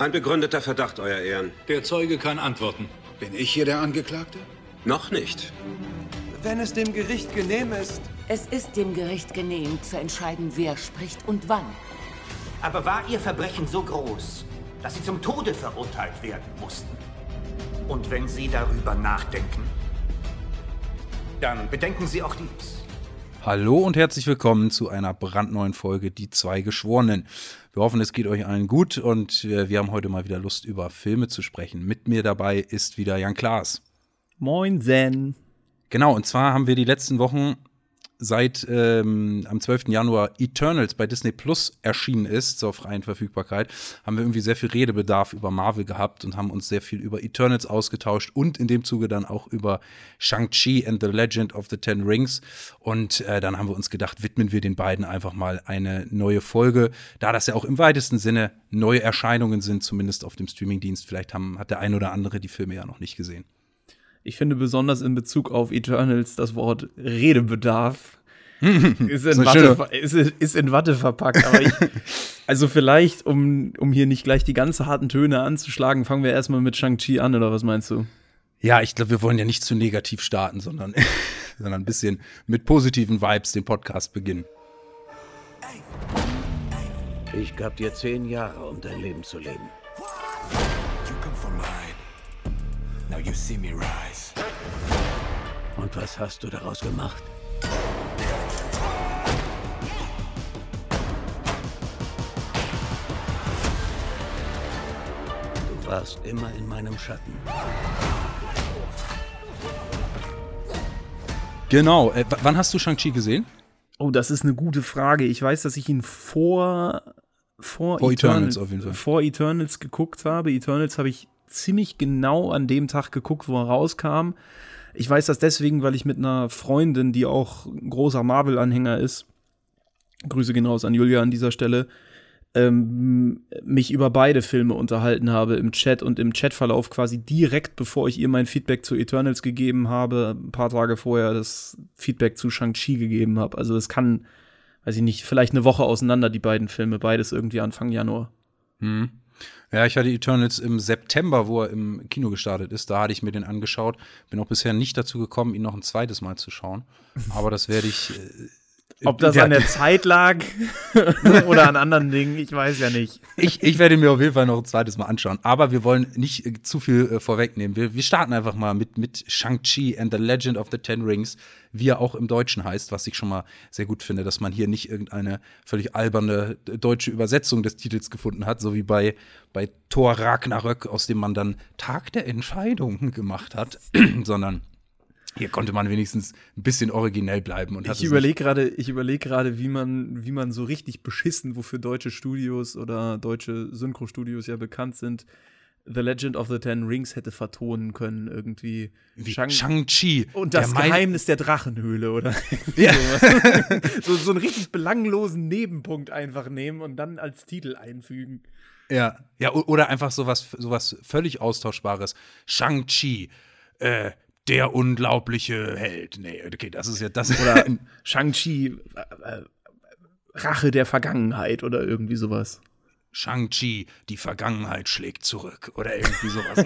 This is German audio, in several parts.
Ein begründeter Verdacht, Euer Ehren. Der Zeuge kann antworten. Bin ich hier der Angeklagte? Noch nicht. Wenn es dem Gericht genehm ist. Es ist dem Gericht genehm, zu entscheiden, wer spricht und wann. Aber war Ihr Verbrechen so groß, dass Sie zum Tode verurteilt werden mussten? Und wenn Sie darüber nachdenken, dann bedenken Sie auch dies. Hallo und herzlich willkommen zu einer brandneuen Folge Die zwei Geschworenen. Wir hoffen, es geht euch allen gut und wir haben heute mal wieder Lust, über Filme zu sprechen. Mit mir dabei ist wieder Jan Klaas. Moin, Zen. Genau, und zwar haben wir die letzten Wochen seit ähm, am 12. Januar Eternals bei Disney Plus erschienen ist, zur freien Verfügbarkeit, haben wir irgendwie sehr viel Redebedarf über Marvel gehabt und haben uns sehr viel über Eternals ausgetauscht und in dem Zuge dann auch über Shang-Chi and the Legend of the Ten Rings. Und äh, dann haben wir uns gedacht, widmen wir den beiden einfach mal eine neue Folge, da das ja auch im weitesten Sinne neue Erscheinungen sind, zumindest auf dem Streamingdienst. Vielleicht haben, hat der ein oder andere die Filme ja noch nicht gesehen. Ich finde besonders in Bezug auf Eternals das Wort Redebedarf ist, in Watte, ist, ist in Watte verpackt. Aber ich, also vielleicht, um, um hier nicht gleich die ganz harten Töne anzuschlagen, fangen wir erstmal mit Shang-Chi an, oder was meinst du? Ja, ich glaube, wir wollen ja nicht zu negativ starten, sondern, sondern ein bisschen mit positiven Vibes den Podcast beginnen. Ich gab dir zehn Jahre, um dein Leben zu leben. Now you see me rise. Und was hast du daraus gemacht? Du warst immer in meinem Schatten. Genau. Äh, wann hast du Shang-Chi gesehen? Oh, das ist eine gute Frage. Ich weiß, dass ich ihn vor vor, vor Eternals, Eternals auf jeden Fall. vor Eternals geguckt habe. Eternals habe ich ziemlich genau an dem Tag geguckt, wo er rauskam. Ich weiß das deswegen, weil ich mit einer Freundin, die auch großer Marvel-Anhänger ist, Grüße gehen raus an Julia an dieser Stelle, ähm, mich über beide Filme unterhalten habe im Chat und im Chatverlauf quasi direkt, bevor ich ihr mein Feedback zu Eternals gegeben habe, ein paar Tage vorher das Feedback zu Shang-Chi gegeben habe. Also das kann, weiß ich nicht, vielleicht eine Woche auseinander, die beiden Filme, beides irgendwie Anfang Januar. Hm. Ja, ich hatte Eternals im September, wo er im Kino gestartet ist. Da hatte ich mir den angeschaut. Bin auch bisher nicht dazu gekommen, ihn noch ein zweites Mal zu schauen. Aber das werde ich. Ob das an der Zeit lag oder an anderen Dingen, ich weiß ja nicht. Ich, ich werde mir auf jeden Fall noch ein zweites Mal anschauen. Aber wir wollen nicht äh, zu viel äh, vorwegnehmen. Wir, wir starten einfach mal mit, mit Shang-Chi and the Legend of the Ten Rings, wie er auch im Deutschen heißt, was ich schon mal sehr gut finde, dass man hier nicht irgendeine völlig alberne deutsche Übersetzung des Titels gefunden hat, so wie bei, bei Thor Ragnarök, aus dem man dann Tag der Entscheidung gemacht hat, sondern hier konnte man wenigstens ein bisschen originell bleiben. Und ich überlege gerade, ich überlege gerade, wie man, wie man so richtig beschissen, wofür deutsche Studios oder deutsche Synchro-Studios ja bekannt sind, The Legend of the Ten Rings hätte vertonen können irgendwie. Shang-Chi. Shang und das der Geheimnis der Drachenhöhle, oder? Ja. so, so einen richtig belanglosen Nebenpunkt einfach nehmen und dann als Titel einfügen. Ja, ja, oder einfach sowas, sowas völlig Austauschbares. Shang-Chi, äh, der unglaubliche Held. Nee, okay, das ist ja das. Oder Shang-Chi, äh, äh, Rache der Vergangenheit oder irgendwie sowas. Shang-Chi, die Vergangenheit schlägt zurück oder irgendwie sowas.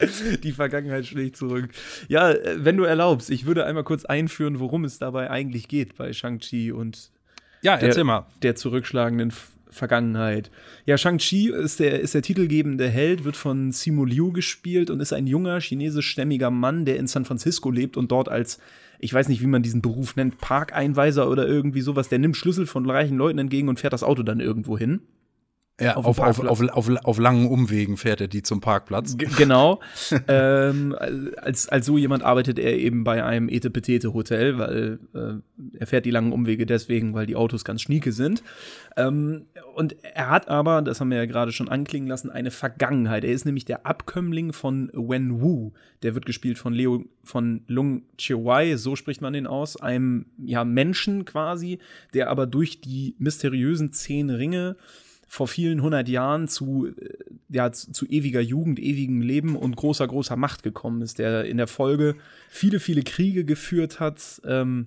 die Vergangenheit schlägt zurück. Ja, äh, wenn du erlaubst, ich würde einmal kurz einführen, worum es dabei eigentlich geht bei Shang-Chi und ja, der, mal. der zurückschlagenden Vergangenheit. Ja, Shang-Chi ist der, ist der titelgebende Held, wird von Simu Liu gespielt und ist ein junger chinesischstämmiger Mann, der in San Francisco lebt und dort als, ich weiß nicht, wie man diesen Beruf nennt, Parkeinweiser oder irgendwie sowas, der nimmt Schlüssel von reichen Leuten entgegen und fährt das Auto dann irgendwo hin. Ja, auf, auf, auf, auf, auf, langen Umwegen fährt er die zum Parkplatz. G genau. ähm, als, als so jemand arbeitet er eben bei einem Etepetete-Hotel, weil äh, er fährt die langen Umwege deswegen, weil die Autos ganz schnieke sind. Ähm, und er hat aber, das haben wir ja gerade schon anklingen lassen, eine Vergangenheit. Er ist nämlich der Abkömmling von Wen Wu. Der wird gespielt von Leo, von Lung Chihuai, so spricht man den aus, einem ja, Menschen quasi, der aber durch die mysteriösen zehn Ringe vor vielen hundert Jahren zu, äh, ja, zu ewiger Jugend, ewigem Leben und großer, großer Macht gekommen ist, der in der Folge viele, viele Kriege geführt hat, ähm,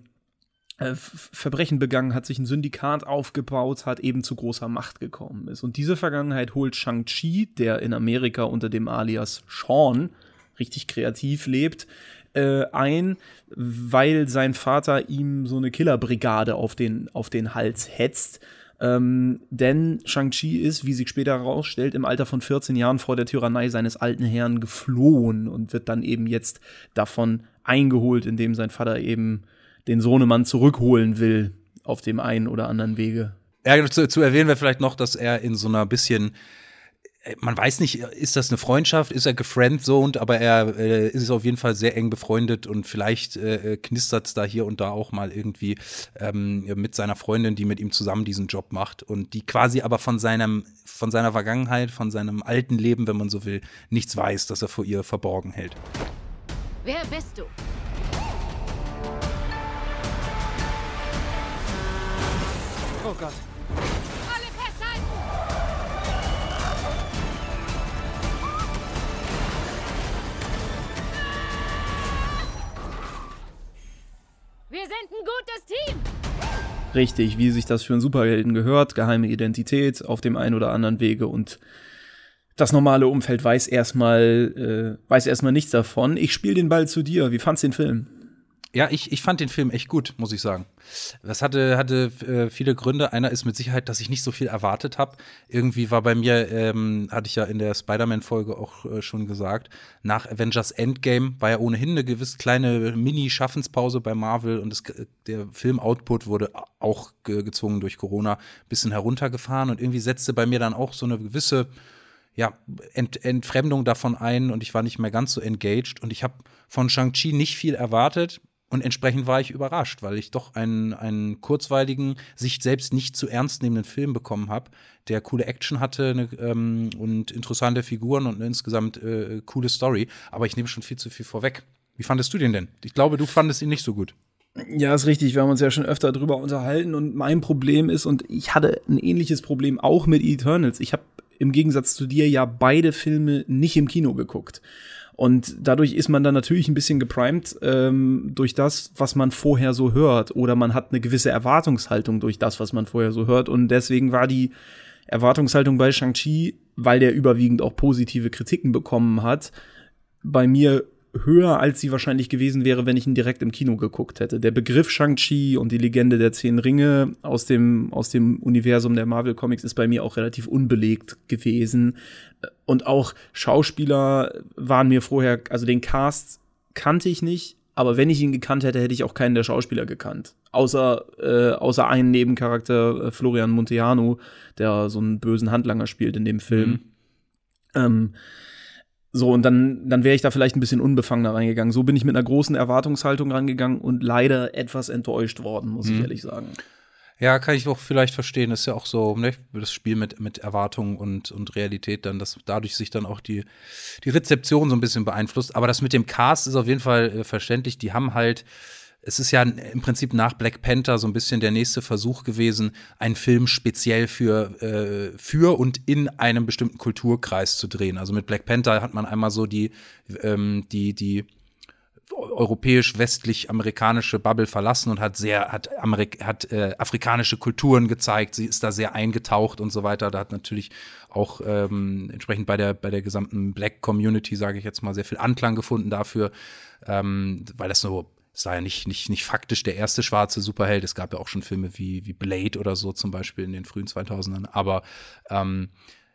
äh, Verbrechen begangen hat, sich ein Syndikat aufgebaut hat, eben zu großer Macht gekommen ist. Und diese Vergangenheit holt Shang-Chi, der in Amerika unter dem Alias Sean richtig kreativ lebt, äh, ein, weil sein Vater ihm so eine Killerbrigade auf den, auf den Hals hetzt. Ähm, denn Shang-Chi ist, wie sich später herausstellt, im Alter von 14 Jahren vor der Tyrannei seines alten Herrn geflohen und wird dann eben jetzt davon eingeholt, indem sein Vater eben den Sohnemann zurückholen will auf dem einen oder anderen Wege. Ja, zu, zu erwähnen wäre vielleicht noch, dass er in so einer bisschen man weiß nicht, ist das eine Freundschaft, ist er gefriendzoned, aber er äh, ist auf jeden Fall sehr eng befreundet und vielleicht äh, knistert es da hier und da auch mal irgendwie ähm, mit seiner Freundin, die mit ihm zusammen diesen Job macht und die quasi aber von seinem, von seiner Vergangenheit, von seinem alten Leben, wenn man so will, nichts weiß, dass er vor ihr verborgen hält. Wer bist du? Oh Gott. Richtig, wie sich das für einen Superhelden gehört, geheime Identität auf dem einen oder anderen Wege und das normale Umfeld weiß erstmal äh, weiß erstmal nichts davon. Ich spiele den Ball zu dir. Wie fandst du den Film? Ja, ich, ich fand den Film echt gut, muss ich sagen. Das hatte, hatte äh, viele Gründe. Einer ist mit Sicherheit, dass ich nicht so viel erwartet habe. Irgendwie war bei mir, ähm, hatte ich ja in der Spider-Man-Folge auch äh, schon gesagt, nach Avengers Endgame war ja ohnehin eine gewisse kleine Mini-Schaffenspause bei Marvel und das, der Film-Output wurde auch ge gezwungen durch Corona ein bisschen heruntergefahren und irgendwie setzte bei mir dann auch so eine gewisse ja, Ent Entfremdung davon ein und ich war nicht mehr ganz so engaged und ich habe von Shang-Chi nicht viel erwartet und entsprechend war ich überrascht, weil ich doch einen, einen kurzweiligen, sich selbst nicht zu ernst nehmenden Film bekommen habe, der coole Action hatte eine, ähm, und interessante Figuren und eine insgesamt äh, coole Story. Aber ich nehme schon viel zu viel vorweg. Wie fandest du den denn? Ich glaube, du fandest ihn nicht so gut. Ja, ist richtig. Wir haben uns ja schon öfter drüber unterhalten und mein Problem ist, und ich hatte ein ähnliches Problem auch mit Eternals. Ich habe im Gegensatz zu dir ja beide Filme nicht im Kino geguckt. Und dadurch ist man dann natürlich ein bisschen geprimed ähm, durch das, was man vorher so hört. Oder man hat eine gewisse Erwartungshaltung durch das, was man vorher so hört. Und deswegen war die Erwartungshaltung bei Shang-Chi, weil der überwiegend auch positive Kritiken bekommen hat, bei mir höher, als sie wahrscheinlich gewesen wäre, wenn ich ihn direkt im Kino geguckt hätte. Der Begriff Shang-Chi und die Legende der Zehn Ringe aus dem, aus dem Universum der Marvel Comics ist bei mir auch relativ unbelegt gewesen. Und auch Schauspieler waren mir vorher, also den Cast kannte ich nicht, aber wenn ich ihn gekannt hätte, hätte ich auch keinen der Schauspieler gekannt. Außer, äh, außer einen Nebencharakter, äh, Florian Monteano, der so einen bösen Handlanger spielt in dem Film. Mhm. Ähm, so, und dann, dann wäre ich da vielleicht ein bisschen unbefangener reingegangen. So bin ich mit einer großen Erwartungshaltung rangegangen und leider etwas enttäuscht worden, muss mhm. ich ehrlich sagen. Ja, kann ich auch vielleicht verstehen. Das ist ja auch so, ne, das Spiel mit, mit Erwartungen und, und Realität dann, dass dadurch sich dann auch die, die Rezeption so ein bisschen beeinflusst. Aber das mit dem Cast ist auf jeden Fall äh, verständlich. Die haben halt es ist ja im Prinzip nach Black Panther so ein bisschen der nächste Versuch gewesen, einen Film speziell für, äh, für und in einem bestimmten Kulturkreis zu drehen. Also mit Black Panther hat man einmal so die, ähm, die, die europäisch-westlich-amerikanische Bubble verlassen und hat sehr, hat, Amerik hat äh, afrikanische Kulturen gezeigt, sie ist da sehr eingetaucht und so weiter. Da hat natürlich auch ähm, entsprechend bei der, bei der gesamten Black Community, sage ich jetzt mal, sehr viel Anklang gefunden dafür, ähm, weil das so es war ja nicht, nicht, nicht faktisch der erste schwarze Superheld. Es gab ja auch schon Filme wie, wie Blade oder so zum Beispiel in den frühen 2000ern. Aber ähm,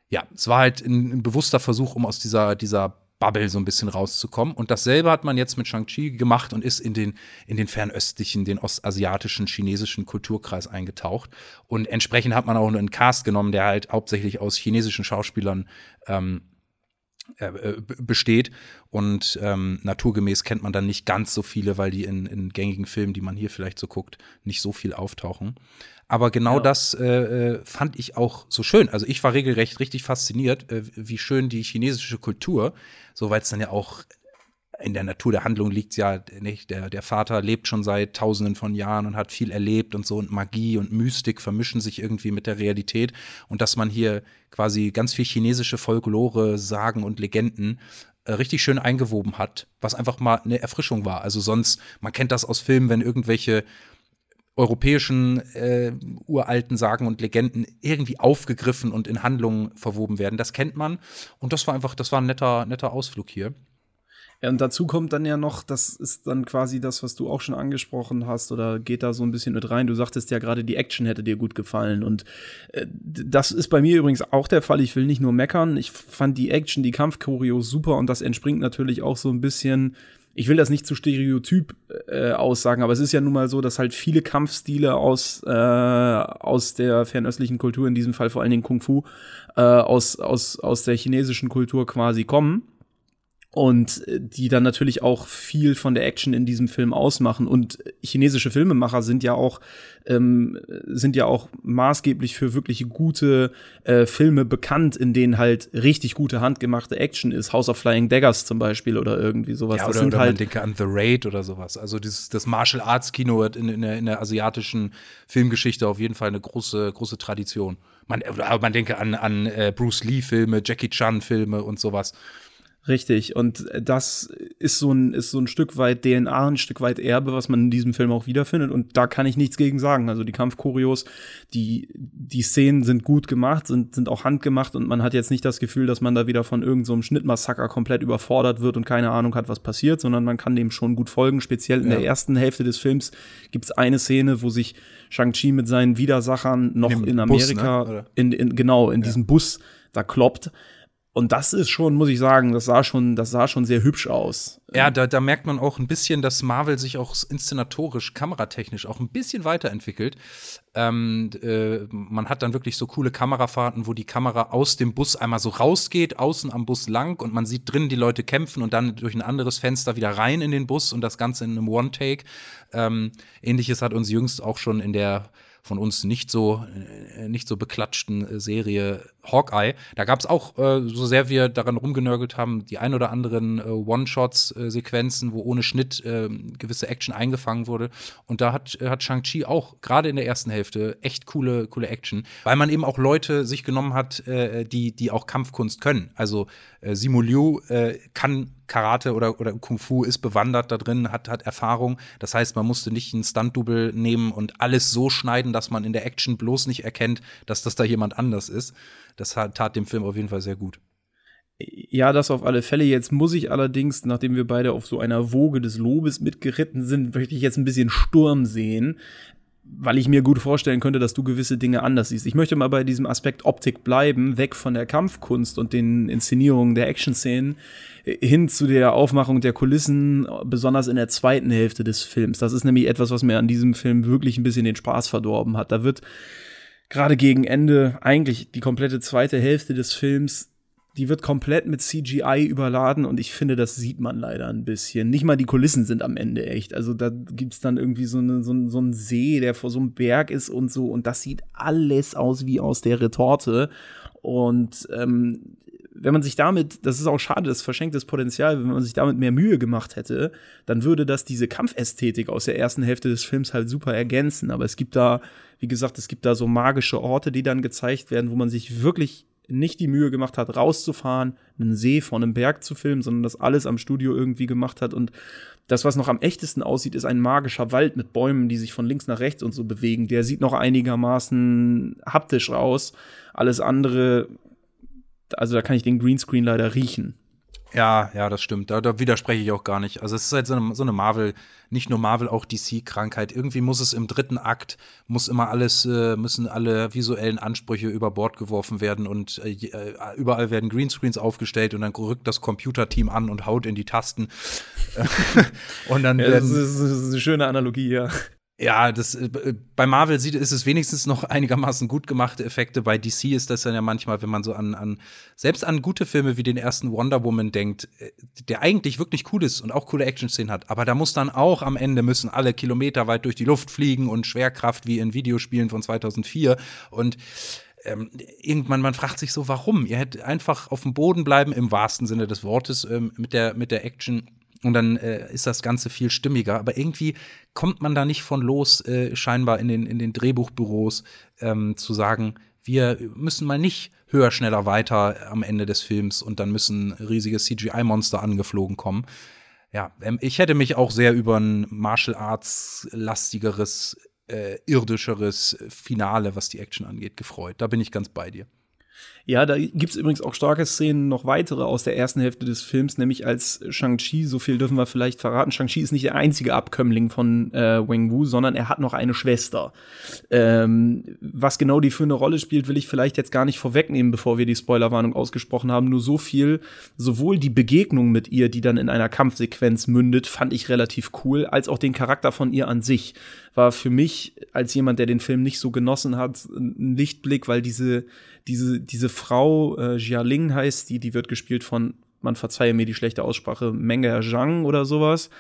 ja, es war halt ein, ein, bewusster Versuch, um aus dieser, dieser Bubble so ein bisschen rauszukommen. Und dasselbe hat man jetzt mit Shang-Chi gemacht und ist in den, in den fernöstlichen, den ostasiatischen, chinesischen Kulturkreis eingetaucht. Und entsprechend hat man auch einen Cast genommen, der halt hauptsächlich aus chinesischen Schauspielern ähm, äh, äh, besteht. Und ähm, naturgemäß kennt man dann nicht ganz so viele, weil die in, in gängigen Filmen, die man hier vielleicht so guckt, nicht so viel auftauchen. Aber genau ja. das äh, äh, fand ich auch so schön. Also ich war regelrecht richtig fasziniert, äh, wie schön die chinesische Kultur, so weil es dann ja auch in der Natur der Handlung liegt ja nicht. Der, der Vater lebt schon seit tausenden von Jahren und hat viel erlebt und so und Magie und Mystik vermischen sich irgendwie mit der Realität und dass man hier quasi ganz viel chinesische Folklore, Sagen und Legenden äh, richtig schön eingewoben hat, was einfach mal eine Erfrischung war. Also sonst, man kennt das aus Filmen, wenn irgendwelche europäischen äh, uralten Sagen und Legenden irgendwie aufgegriffen und in Handlungen verwoben werden. Das kennt man und das war einfach, das war ein netter, netter Ausflug hier. Ja, und dazu kommt dann ja noch, das ist dann quasi das, was du auch schon angesprochen hast, oder geht da so ein bisschen mit rein. Du sagtest ja gerade, die Action hätte dir gut gefallen. Und äh, das ist bei mir übrigens auch der Fall. Ich will nicht nur meckern. Ich fand die Action, die Kampfchoreos super und das entspringt natürlich auch so ein bisschen ich will das nicht zu stereotyp äh, aussagen, aber es ist ja nun mal so, dass halt viele Kampfstile aus, äh, aus der fernöstlichen Kultur, in diesem Fall vor allen Dingen Kung Fu, äh, aus, aus, aus der chinesischen Kultur quasi kommen und äh, die dann natürlich auch viel von der Action in diesem Film ausmachen. Und chinesische Filmemacher sind ja auch ähm, sind ja auch maßgeblich für wirklich gute äh, Filme bekannt, in denen halt richtig gute handgemachte Action ist. House of Flying Daggers zum Beispiel oder irgendwie sowas. Ja, oder, das sind oder halt man denke an The Raid oder sowas. Also dieses, das Martial Arts Kino hat in, in, der, in der asiatischen Filmgeschichte auf jeden Fall eine große große Tradition. Man, man denke an, an äh, Bruce Lee Filme, Jackie Chan Filme und sowas. Richtig, und das ist so ein, ist so ein Stück weit DNA, ein Stück weit Erbe, was man in diesem Film auch wiederfindet. Und da kann ich nichts gegen sagen. Also die Kampfchoreos, die, die Szenen sind gut gemacht, sind, sind auch handgemacht und man hat jetzt nicht das Gefühl, dass man da wieder von irgendeinem so Schnittmassaker komplett überfordert wird und keine Ahnung hat, was passiert, sondern man kann dem schon gut folgen. Speziell in ja. der ersten Hälfte des Films gibt's eine Szene, wo sich Shang-Chi mit seinen Widersachern noch in, in Amerika, Bus, ne? in, in, genau, in ja. diesem Bus da kloppt und das ist schon, muss ich sagen, das sah schon, das sah schon sehr hübsch aus. Ja, da, da merkt man auch ein bisschen, dass Marvel sich auch inszenatorisch, kameratechnisch auch ein bisschen weiterentwickelt. Ähm, äh, man hat dann wirklich so coole Kamerafahrten, wo die Kamera aus dem Bus einmal so rausgeht, außen am Bus lang und man sieht drinnen die Leute kämpfen und dann durch ein anderes Fenster wieder rein in den Bus und das Ganze in einem One-Take. Ähm, Ähnliches hat uns jüngst auch schon in der von uns nicht so, äh, nicht so beklatschten äh, Serie Hawkeye. Da gab es auch, äh, so sehr wir daran rumgenörgelt haben, die ein oder anderen äh, One-Shots-Sequenzen, wo ohne Schnitt äh, gewisse Action eingefangen wurde. Und da hat, äh, hat Shang-Chi auch gerade in der ersten Hälfte echt coole, coole Action, weil man eben auch Leute sich genommen hat, äh, die, die auch Kampfkunst können. Also äh, Simu Liu kann Karate oder, oder Kung Fu ist bewandert da drin, hat, hat Erfahrung. Das heißt, man musste nicht einen Stunt-Double nehmen und alles so schneiden, dass man in der Action bloß nicht erkennt, dass das da jemand anders ist. Das tat dem Film auf jeden Fall sehr gut. Ja, das auf alle Fälle. Jetzt muss ich allerdings, nachdem wir beide auf so einer Woge des Lobes mitgeritten sind, möchte ich jetzt ein bisschen Sturm sehen weil ich mir gut vorstellen könnte, dass du gewisse Dinge anders siehst. Ich möchte mal bei diesem Aspekt Optik bleiben, weg von der Kampfkunst und den Inszenierungen der Action-Szenen hin zu der Aufmachung der Kulissen, besonders in der zweiten Hälfte des Films. Das ist nämlich etwas, was mir an diesem Film wirklich ein bisschen den Spaß verdorben hat. Da wird gerade gegen Ende eigentlich die komplette zweite Hälfte des Films die wird komplett mit CGI überladen und ich finde, das sieht man leider ein bisschen. Nicht mal die Kulissen sind am Ende echt. Also da gibt's dann irgendwie so, eine, so, so einen See, der vor so einem Berg ist und so und das sieht alles aus wie aus der Retorte. Und ähm, wenn man sich damit, das ist auch schade, das verschenktes Potenzial, wenn man sich damit mehr Mühe gemacht hätte, dann würde das diese Kampfästhetik aus der ersten Hälfte des Films halt super ergänzen. Aber es gibt da, wie gesagt, es gibt da so magische Orte, die dann gezeigt werden, wo man sich wirklich nicht die Mühe gemacht hat, rauszufahren, einen See von einem Berg zu filmen, sondern das alles am Studio irgendwie gemacht hat. Und das, was noch am echtesten aussieht, ist ein magischer Wald mit Bäumen, die sich von links nach rechts und so bewegen. Der sieht noch einigermaßen haptisch aus. Alles andere, also da kann ich den Greenscreen leider riechen. Ja, ja, das stimmt. Da, da, widerspreche ich auch gar nicht. Also es ist halt so eine, so eine Marvel, nicht nur Marvel, auch DC-Krankheit. Irgendwie muss es im dritten Akt, muss immer alles, äh, müssen alle visuellen Ansprüche über Bord geworfen werden und äh, äh überall werden Greenscreens aufgestellt und dann rückt das Computerteam an und haut in die Tasten. und dann ja, das, ist, das ist eine schöne Analogie, ja. Ja, das, äh, bei Marvel sieht, ist es wenigstens noch einigermaßen gut gemachte Effekte. Bei DC ist das dann ja manchmal, wenn man so an, an selbst an gute Filme wie den ersten Wonder Woman denkt, äh, der eigentlich wirklich cool ist und auch coole Action-Szenen hat. Aber da muss dann auch am Ende müssen alle Kilometer weit durch die Luft fliegen und Schwerkraft wie in Videospielen von 2004. Und ähm, irgendwann, man fragt sich so, warum? Ihr hättet einfach auf dem Boden bleiben, im wahrsten Sinne des Wortes, ähm, mit, der, mit der Action und dann äh, ist das Ganze viel stimmiger. Aber irgendwie kommt man da nicht von los, äh, scheinbar in den, in den Drehbuchbüros ähm, zu sagen, wir müssen mal nicht höher, schneller, weiter am Ende des Films und dann müssen riesige CGI-Monster angeflogen kommen. Ja, ähm, ich hätte mich auch sehr über ein Martial Arts lastigeres äh, irdischeres Finale, was die Action angeht, gefreut. Da bin ich ganz bei dir. Ja, da gibt es übrigens auch starke Szenen, noch weitere aus der ersten Hälfte des Films, nämlich als Shang-Chi, so viel dürfen wir vielleicht verraten, Shang-Chi ist nicht der einzige Abkömmling von äh, Wang Wu, sondern er hat noch eine Schwester. Ähm, was genau die für eine Rolle spielt, will ich vielleicht jetzt gar nicht vorwegnehmen, bevor wir die Spoilerwarnung ausgesprochen haben. Nur so viel, sowohl die Begegnung mit ihr, die dann in einer Kampfsequenz mündet, fand ich relativ cool, als auch den Charakter von ihr an sich war für mich als jemand, der den Film nicht so genossen hat, ein Lichtblick, weil diese diese, diese Frau, äh, Jia Ling heißt die, die wird gespielt von, man verzeihe mir die schlechte Aussprache, Menge Zhang oder sowas.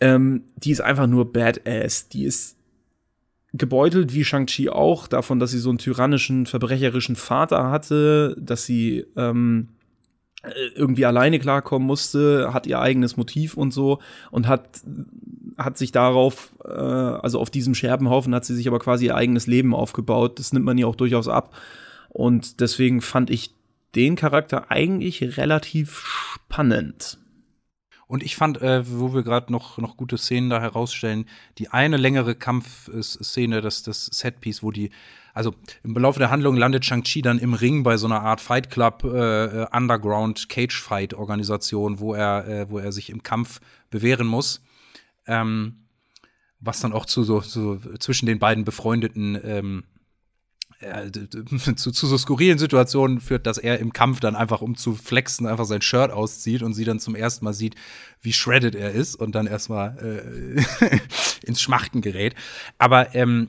Ähm, die ist einfach nur badass. Die ist gebeutelt wie Shang-Chi auch, davon, dass sie so einen tyrannischen, verbrecherischen Vater hatte, dass sie ähm, äh, irgendwie alleine klarkommen musste, hat ihr eigenes Motiv und so und hat, hat sich darauf, äh, also auf diesem Scherbenhaufen hat sie sich aber quasi ihr eigenes Leben aufgebaut. Das nimmt man ihr auch durchaus ab. Und deswegen fand ich den Charakter eigentlich relativ spannend. Und ich fand, äh, wo wir gerade noch, noch gute Szenen da herausstellen, die eine längere Kampfszene, das, das Setpiece, wo die, also im Laufe der Handlung landet Shang-Chi dann im Ring bei so einer Art Fight Club äh, äh Underground Cage Fight Organisation, wo er, äh, wo er sich im Kampf bewähren muss. Ähm, was dann auch zu so, so zwischen den beiden befreundeten ähm, äh, zu, zu, so skurrilen Situationen führt, dass er im Kampf dann einfach, um zu flexen, einfach sein Shirt auszieht und sie dann zum ersten Mal sieht, wie shredded er ist und dann erstmal äh, ins Schmachten gerät. Aber ähm,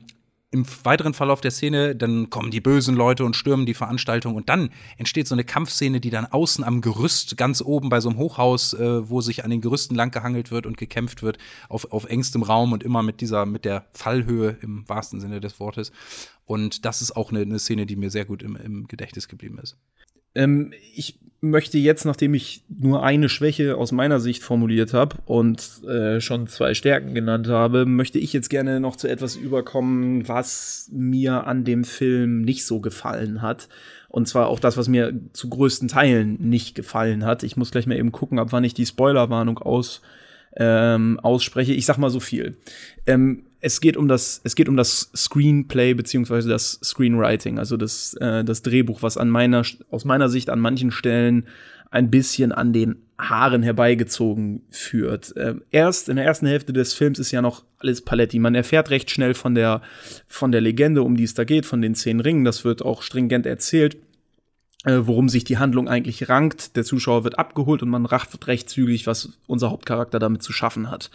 im weiteren Verlauf der Szene, dann kommen die bösen Leute und stürmen die Veranstaltung und dann entsteht so eine Kampfszene, die dann außen am Gerüst, ganz oben bei so einem Hochhaus, äh, wo sich an den Gerüsten langgehangelt wird und gekämpft wird, auf, auf engstem Raum und immer mit dieser, mit der Fallhöhe im wahrsten Sinne des Wortes. Und das ist auch eine, eine Szene, die mir sehr gut im, im Gedächtnis geblieben ist. Ähm, ich möchte jetzt, nachdem ich nur eine Schwäche aus meiner Sicht formuliert habe und äh, schon zwei Stärken genannt habe, möchte ich jetzt gerne noch zu etwas überkommen, was mir an dem Film nicht so gefallen hat. Und zwar auch das, was mir zu größten Teilen nicht gefallen hat. Ich muss gleich mal eben gucken, ab wann ich die Spoilerwarnung aus, ähm, ausspreche. Ich sag mal so viel. Ähm, es geht um das, es geht um das Screenplay beziehungsweise das Screenwriting, also das, äh, das Drehbuch, was an meiner, aus meiner Sicht an manchen Stellen ein bisschen an den Haaren herbeigezogen führt. Äh, erst in der ersten Hälfte des Films ist ja noch alles Paletti. Man erfährt recht schnell von der, von der Legende, um die es da geht, von den zehn Ringen. Das wird auch stringent erzählt äh, worum sich die Handlung eigentlich rankt. Der Zuschauer wird abgeholt und man rafft recht zügig, was unser Hauptcharakter damit zu schaffen hat.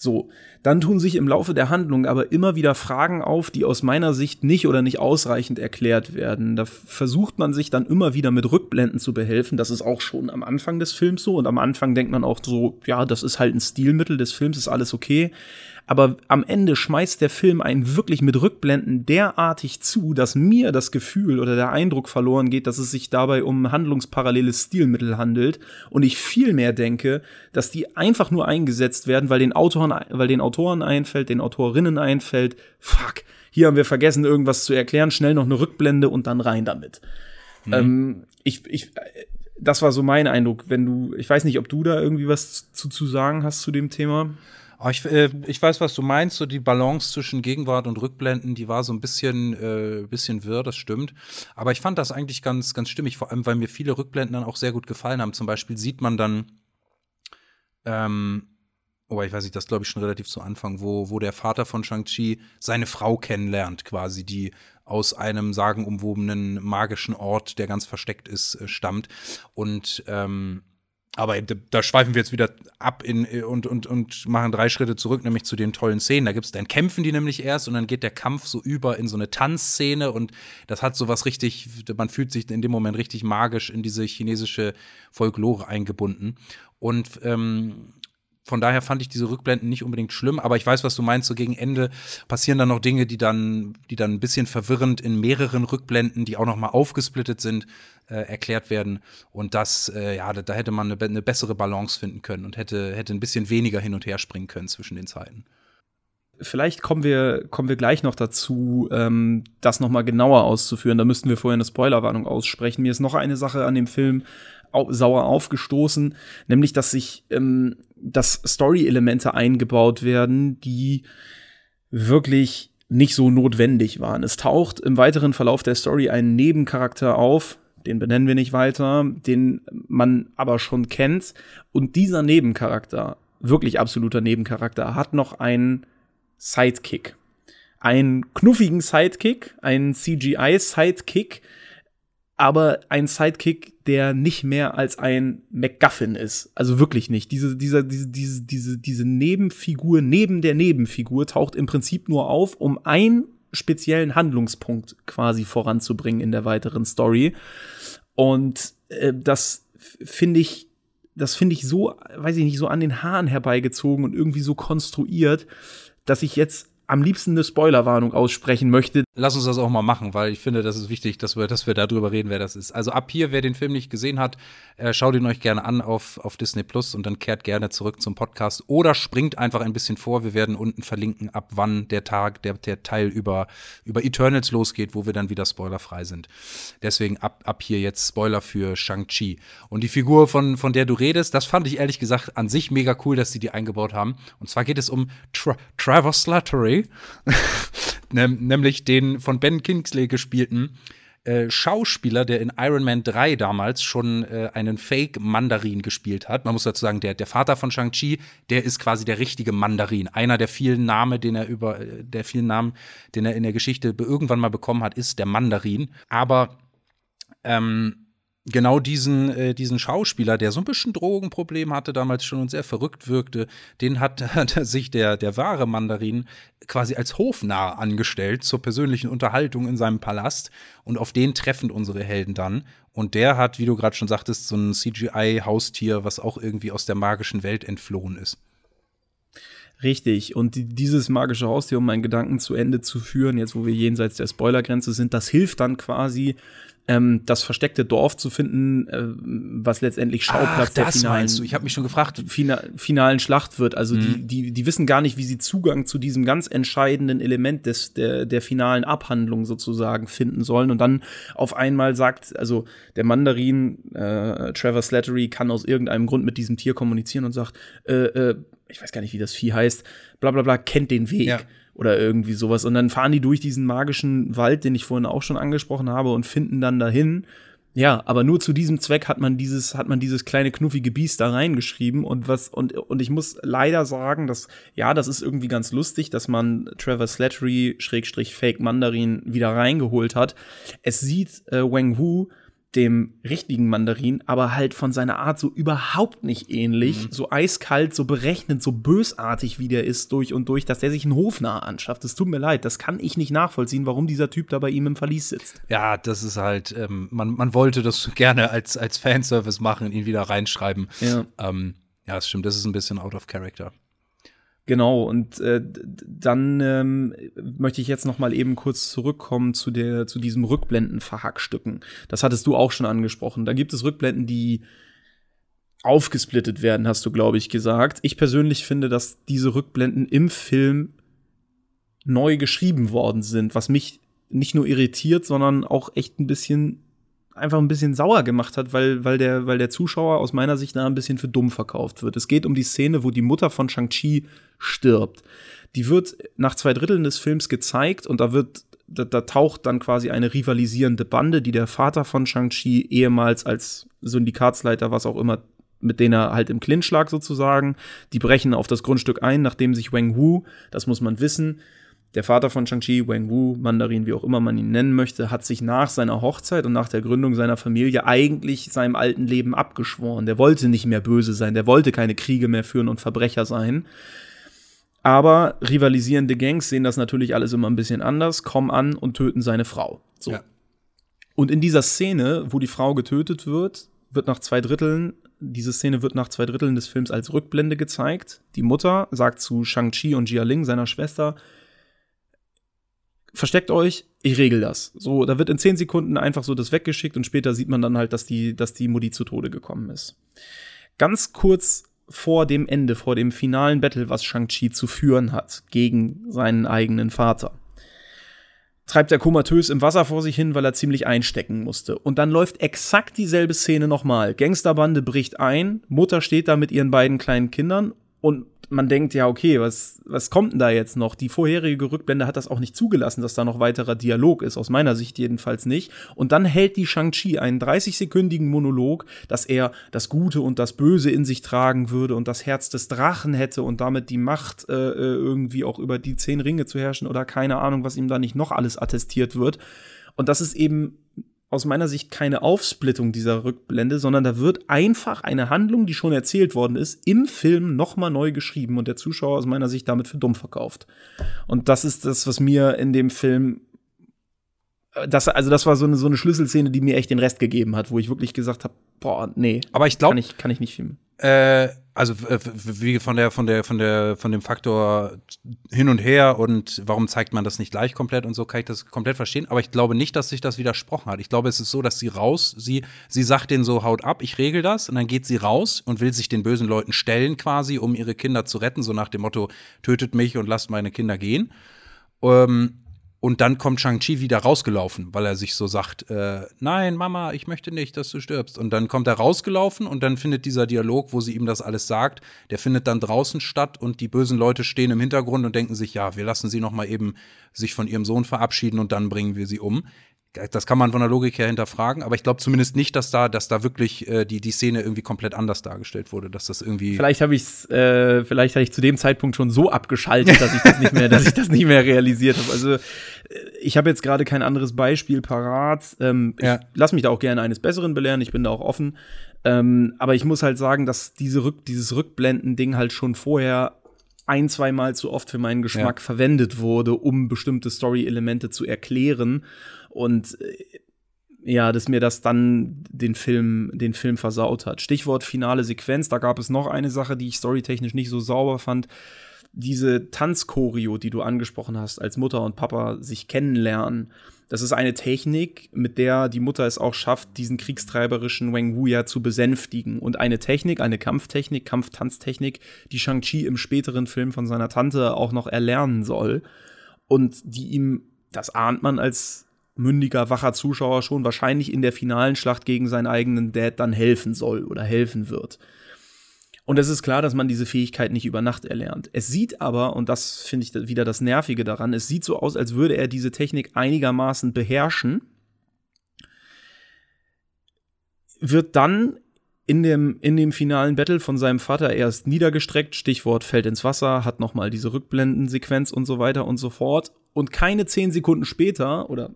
So, dann tun sich im Laufe der Handlung aber immer wieder Fragen auf, die aus meiner Sicht nicht oder nicht ausreichend erklärt werden. Da versucht man sich dann immer wieder mit Rückblenden zu behelfen. Das ist auch schon am Anfang des Films so. Und am Anfang denkt man auch so, ja, das ist halt ein Stilmittel des Films, ist alles okay aber am Ende schmeißt der Film einen wirklich mit Rückblenden derartig zu, dass mir das Gefühl oder der Eindruck verloren geht, dass es sich dabei um handlungsparalleles Stilmittel handelt und ich viel mehr denke, dass die einfach nur eingesetzt werden, weil den Autoren, weil den Autoren einfällt, den Autorinnen einfällt, fuck, hier haben wir vergessen, irgendwas zu erklären, schnell noch eine Rückblende und dann rein damit. Mhm. Ähm, ich, ich, das war so mein Eindruck. Wenn du, ich weiß nicht, ob du da irgendwie was zu, zu sagen hast zu dem Thema. Aber ich, äh, ich weiß, was du meinst, so die Balance zwischen Gegenwart und Rückblenden, die war so ein bisschen, äh, bisschen wirr, das stimmt. Aber ich fand das eigentlich ganz, ganz stimmig, vor allem, weil mir viele Rückblenden dann auch sehr gut gefallen haben. Zum Beispiel sieht man dann, ähm, oh, ich weiß nicht, das glaube ich schon relativ zu Anfang, wo, wo der Vater von Shang-Chi seine Frau kennenlernt, quasi, die aus einem sagenumwobenen magischen Ort, der ganz versteckt ist, äh, stammt. Und ähm, aber da schweifen wir jetzt wieder ab in, und, und, und machen drei Schritte zurück, nämlich zu den tollen Szenen. Da gibt es dann kämpfen die nämlich erst und dann geht der Kampf so über in so eine Tanzszene und das hat so was richtig, man fühlt sich in dem Moment richtig magisch in diese chinesische Folklore eingebunden. Und ähm, von daher fand ich diese Rückblenden nicht unbedingt schlimm, aber ich weiß, was du meinst. So gegen Ende passieren dann noch Dinge, die dann, die dann ein bisschen verwirrend in mehreren Rückblenden, die auch noch mal aufgesplittet sind, äh, erklärt werden. Und das, äh, ja, da, da, hätte man eine, eine, bessere Balance finden können und hätte, hätte ein bisschen weniger hin und her springen können zwischen den Zeiten. Vielleicht kommen wir, kommen wir gleich noch dazu, ähm, das noch mal genauer auszuführen. Da müssten wir vorher eine Spoilerwarnung aussprechen. Mir ist noch eine Sache an dem Film au sauer aufgestoßen, nämlich dass sich ähm, dass Story-Elemente eingebaut werden, die wirklich nicht so notwendig waren. Es taucht im weiteren Verlauf der Story ein Nebencharakter auf, den benennen wir nicht weiter, den man aber schon kennt. Und dieser Nebencharakter, wirklich absoluter Nebencharakter, hat noch einen Sidekick. Einen knuffigen Sidekick, einen CGI-Sidekick, aber ein Sidekick, der nicht mehr als ein MacGuffin ist. Also wirklich nicht. Diese, dieser, diese, diese, diese, diese Nebenfigur neben der Nebenfigur taucht im Prinzip nur auf, um einen speziellen Handlungspunkt quasi voranzubringen in der weiteren Story. Und äh, das finde ich, das finde ich so, weiß ich nicht, so an den Haaren herbeigezogen und irgendwie so konstruiert, dass ich jetzt am liebsten eine Spoilerwarnung aussprechen möchte. Lass uns das auch mal machen, weil ich finde, das ist wichtig, dass wir, dass wir darüber reden, wer das ist. Also ab hier, wer den Film nicht gesehen hat, äh, schaut ihn euch gerne an auf, auf Disney Plus und dann kehrt gerne zurück zum Podcast oder springt einfach ein bisschen vor. Wir werden unten verlinken, ab wann der Tag, der, der Teil über, über Eternals losgeht, wo wir dann wieder spoilerfrei sind. Deswegen ab, ab hier jetzt Spoiler für Shang-Chi. Und die Figur, von, von der du redest, das fand ich ehrlich gesagt an sich mega cool, dass sie die eingebaut haben. Und zwar geht es um Tra Trevor Slattery. nämlich den von Ben Kingsley gespielten äh, Schauspieler, der in Iron Man 3 damals schon äh, einen Fake-Mandarin gespielt hat. Man muss dazu sagen, der, der Vater von Shang-Chi, der ist quasi der richtige Mandarin. Einer der vielen Namen, den er über, äh, der vielen Namen, den er in der Geschichte irgendwann mal bekommen hat, ist der Mandarin. Aber ähm, genau diesen, äh, diesen Schauspieler, der so ein bisschen Drogenproblem hatte damals schon und sehr verrückt wirkte, den hat, hat sich der, der wahre Mandarin quasi als Hofnarr angestellt zur persönlichen Unterhaltung in seinem Palast. Und auf den treffen unsere Helden dann. Und der hat, wie du gerade schon sagtest, so ein CGI-Haustier, was auch irgendwie aus der magischen Welt entflohen ist. Richtig. Und dieses magische Haustier, um meinen Gedanken zu Ende zu führen, jetzt wo wir jenseits der Spoilergrenze sind, das hilft dann quasi ähm, das versteckte Dorf zu finden, äh, was letztendlich Schauplatz Ach, der finalen, du. Ich habe mich schon gefragt, fina finalen Schlacht wird. Also mhm. die, die, die wissen gar nicht, wie sie Zugang zu diesem ganz entscheidenden Element des, der, der finalen Abhandlung sozusagen finden sollen. Und dann auf einmal sagt, also der Mandarin, äh, Trevor Slattery, kann aus irgendeinem Grund mit diesem Tier kommunizieren und sagt, äh, äh, ich weiß gar nicht, wie das Vieh heißt, bla bla bla, kennt den Weg. Ja oder irgendwie sowas. Und dann fahren die durch diesen magischen Wald, den ich vorhin auch schon angesprochen habe, und finden dann dahin. Ja, aber nur zu diesem Zweck hat man dieses, hat man dieses kleine knuffige Biest da reingeschrieben und was, und, und ich muss leider sagen, dass, ja, das ist irgendwie ganz lustig, dass man Trevor Slattery, Schrägstrich Fake Mandarin wieder reingeholt hat. Es sieht äh, Wang Wu dem richtigen Mandarin, aber halt von seiner Art so überhaupt nicht ähnlich. Mhm. So eiskalt, so berechnend, so bösartig wie der ist durch und durch, dass der sich einen Hofnarr anschafft. Es tut mir leid, das kann ich nicht nachvollziehen, warum dieser Typ da bei ihm im Verlies sitzt. Ja, das ist halt, ähm, man, man wollte das gerne als, als Fanservice machen, ihn wieder reinschreiben. Ja. Ähm, ja, das stimmt, das ist ein bisschen out of character. Genau, und äh, dann ähm, möchte ich jetzt noch mal eben kurz zurückkommen zu, der, zu diesem Rückblenden-Verhackstücken. Das hattest du auch schon angesprochen. Da gibt es Rückblenden, die aufgesplittet werden, hast du, glaube ich, gesagt. Ich persönlich finde, dass diese Rückblenden im Film neu geschrieben worden sind, was mich nicht nur irritiert, sondern auch echt ein bisschen einfach ein bisschen sauer gemacht hat, weil, weil, der, weil der Zuschauer aus meiner Sicht da ein bisschen für dumm verkauft wird. Es geht um die Szene, wo die Mutter von Shang-Chi stirbt. Die wird nach zwei Dritteln des Films gezeigt und da wird da, da, taucht dann quasi eine rivalisierende Bande, die der Vater von Shang-Chi ehemals als Syndikatsleiter, was auch immer, mit denen er halt im Clinch lag sozusagen, die brechen auf das Grundstück ein, nachdem sich Wang Wu, das muss man wissen, der Vater von Shang-Chi, Wang Wu, Mandarin, wie auch immer man ihn nennen möchte, hat sich nach seiner Hochzeit und nach der Gründung seiner Familie eigentlich seinem alten Leben abgeschworen. Der wollte nicht mehr böse sein, der wollte keine Kriege mehr führen und Verbrecher sein. Aber rivalisierende Gangs sehen das natürlich alles immer ein bisschen anders, kommen an und töten seine Frau. So. Ja. Und in dieser Szene, wo die Frau getötet wird, wird nach zwei Dritteln, diese Szene wird nach zwei Dritteln des Films als Rückblende gezeigt. Die Mutter sagt zu Shang-Chi und Jia Ling, seiner Schwester, versteckt euch, ich regel das. So, da wird in zehn Sekunden einfach so das weggeschickt und später sieht man dann halt, dass die, dass die Mutti zu Tode gekommen ist. Ganz kurz vor dem Ende, vor dem finalen Battle, was Shang-Chi zu führen hat gegen seinen eigenen Vater, treibt er komatös im Wasser vor sich hin, weil er ziemlich einstecken musste. Und dann läuft exakt dieselbe Szene nochmal. Gangsterbande bricht ein, Mutter steht da mit ihren beiden kleinen Kindern und man denkt, ja, okay, was, was kommt denn da jetzt noch? Die vorherige Rückblende hat das auch nicht zugelassen, dass da noch weiterer Dialog ist, aus meiner Sicht jedenfalls nicht. Und dann hält die Shang-Chi einen 30-sekündigen Monolog, dass er das Gute und das Böse in sich tragen würde und das Herz des Drachen hätte und damit die Macht, äh, äh irgendwie auch über die zehn Ringe zu herrschen oder keine Ahnung, was ihm da nicht noch alles attestiert wird. Und das ist eben aus meiner Sicht keine Aufsplittung dieser Rückblende, sondern da wird einfach eine Handlung, die schon erzählt worden ist, im Film nochmal neu geschrieben und der Zuschauer aus meiner Sicht damit für dumm verkauft. Und das ist das, was mir in dem Film das, also das war so eine, so eine Schlüsselszene, die mir echt den Rest gegeben hat, wo ich wirklich gesagt habe, boah, nee. Aber ich glaube, kann ich, kann ich nicht filmen. Äh, also wie von der von der von der von dem Faktor hin und her und warum zeigt man das nicht gleich komplett und so kann ich das komplett verstehen. Aber ich glaube nicht, dass sich das widersprochen hat. Ich glaube, es ist so, dass sie raus, sie sie sagt den so haut ab, ich regel das und dann geht sie raus und will sich den bösen Leuten stellen quasi, um ihre Kinder zu retten, so nach dem Motto tötet mich und lasst meine Kinder gehen. Ähm, und dann kommt Shang-Chi wieder rausgelaufen, weil er sich so sagt, äh, nein, Mama, ich möchte nicht, dass du stirbst. Und dann kommt er rausgelaufen und dann findet dieser Dialog, wo sie ihm das alles sagt, der findet dann draußen statt und die bösen Leute stehen im Hintergrund und denken sich, ja, wir lassen sie noch mal eben sich von ihrem Sohn verabschieden und dann bringen wir sie um das kann man von der Logik her hinterfragen, aber ich glaube zumindest nicht, dass da, dass da wirklich äh, die, die Szene irgendwie komplett anders dargestellt wurde, dass das irgendwie. Vielleicht habe ich äh, vielleicht habe ich zu dem Zeitpunkt schon so abgeschaltet, dass ich das nicht mehr, dass ich das nicht mehr realisiert habe. Also äh, ich habe jetzt gerade kein anderes Beispiel parat. Ähm, ja. Ich lass mich da auch gerne eines Besseren belehren, ich bin da auch offen. Ähm, aber ich muss halt sagen, dass diese Rück dieses Rückblenden-Ding halt schon vorher ein, zweimal zu oft für meinen Geschmack ja. verwendet wurde, um bestimmte Story-Elemente zu erklären. Und äh, ja, dass mir das dann den Film, den Film versaut hat. Stichwort finale Sequenz, da gab es noch eine Sache, die ich storytechnisch nicht so sauber fand. Diese Tanzchoreo, die du angesprochen hast, als Mutter und Papa sich kennenlernen, das ist eine Technik, mit der die Mutter es auch schafft, diesen kriegstreiberischen Wang Wu ja zu besänftigen. Und eine Technik, eine Kampftechnik, Kampftanztechnik, die Shang-Chi im späteren Film von seiner Tante auch noch erlernen soll. Und die ihm, das ahnt man als mündiger, wacher Zuschauer schon wahrscheinlich in der finalen Schlacht gegen seinen eigenen Dad dann helfen soll oder helfen wird. Und es ist klar, dass man diese Fähigkeit nicht über Nacht erlernt. Es sieht aber, und das finde ich wieder das Nervige daran, es sieht so aus, als würde er diese Technik einigermaßen beherrschen, wird dann in dem, in dem finalen Battle von seinem Vater erst niedergestreckt, Stichwort fällt ins Wasser, hat nochmal diese Rückblendensequenz und so weiter und so fort. Und keine zehn Sekunden später, oder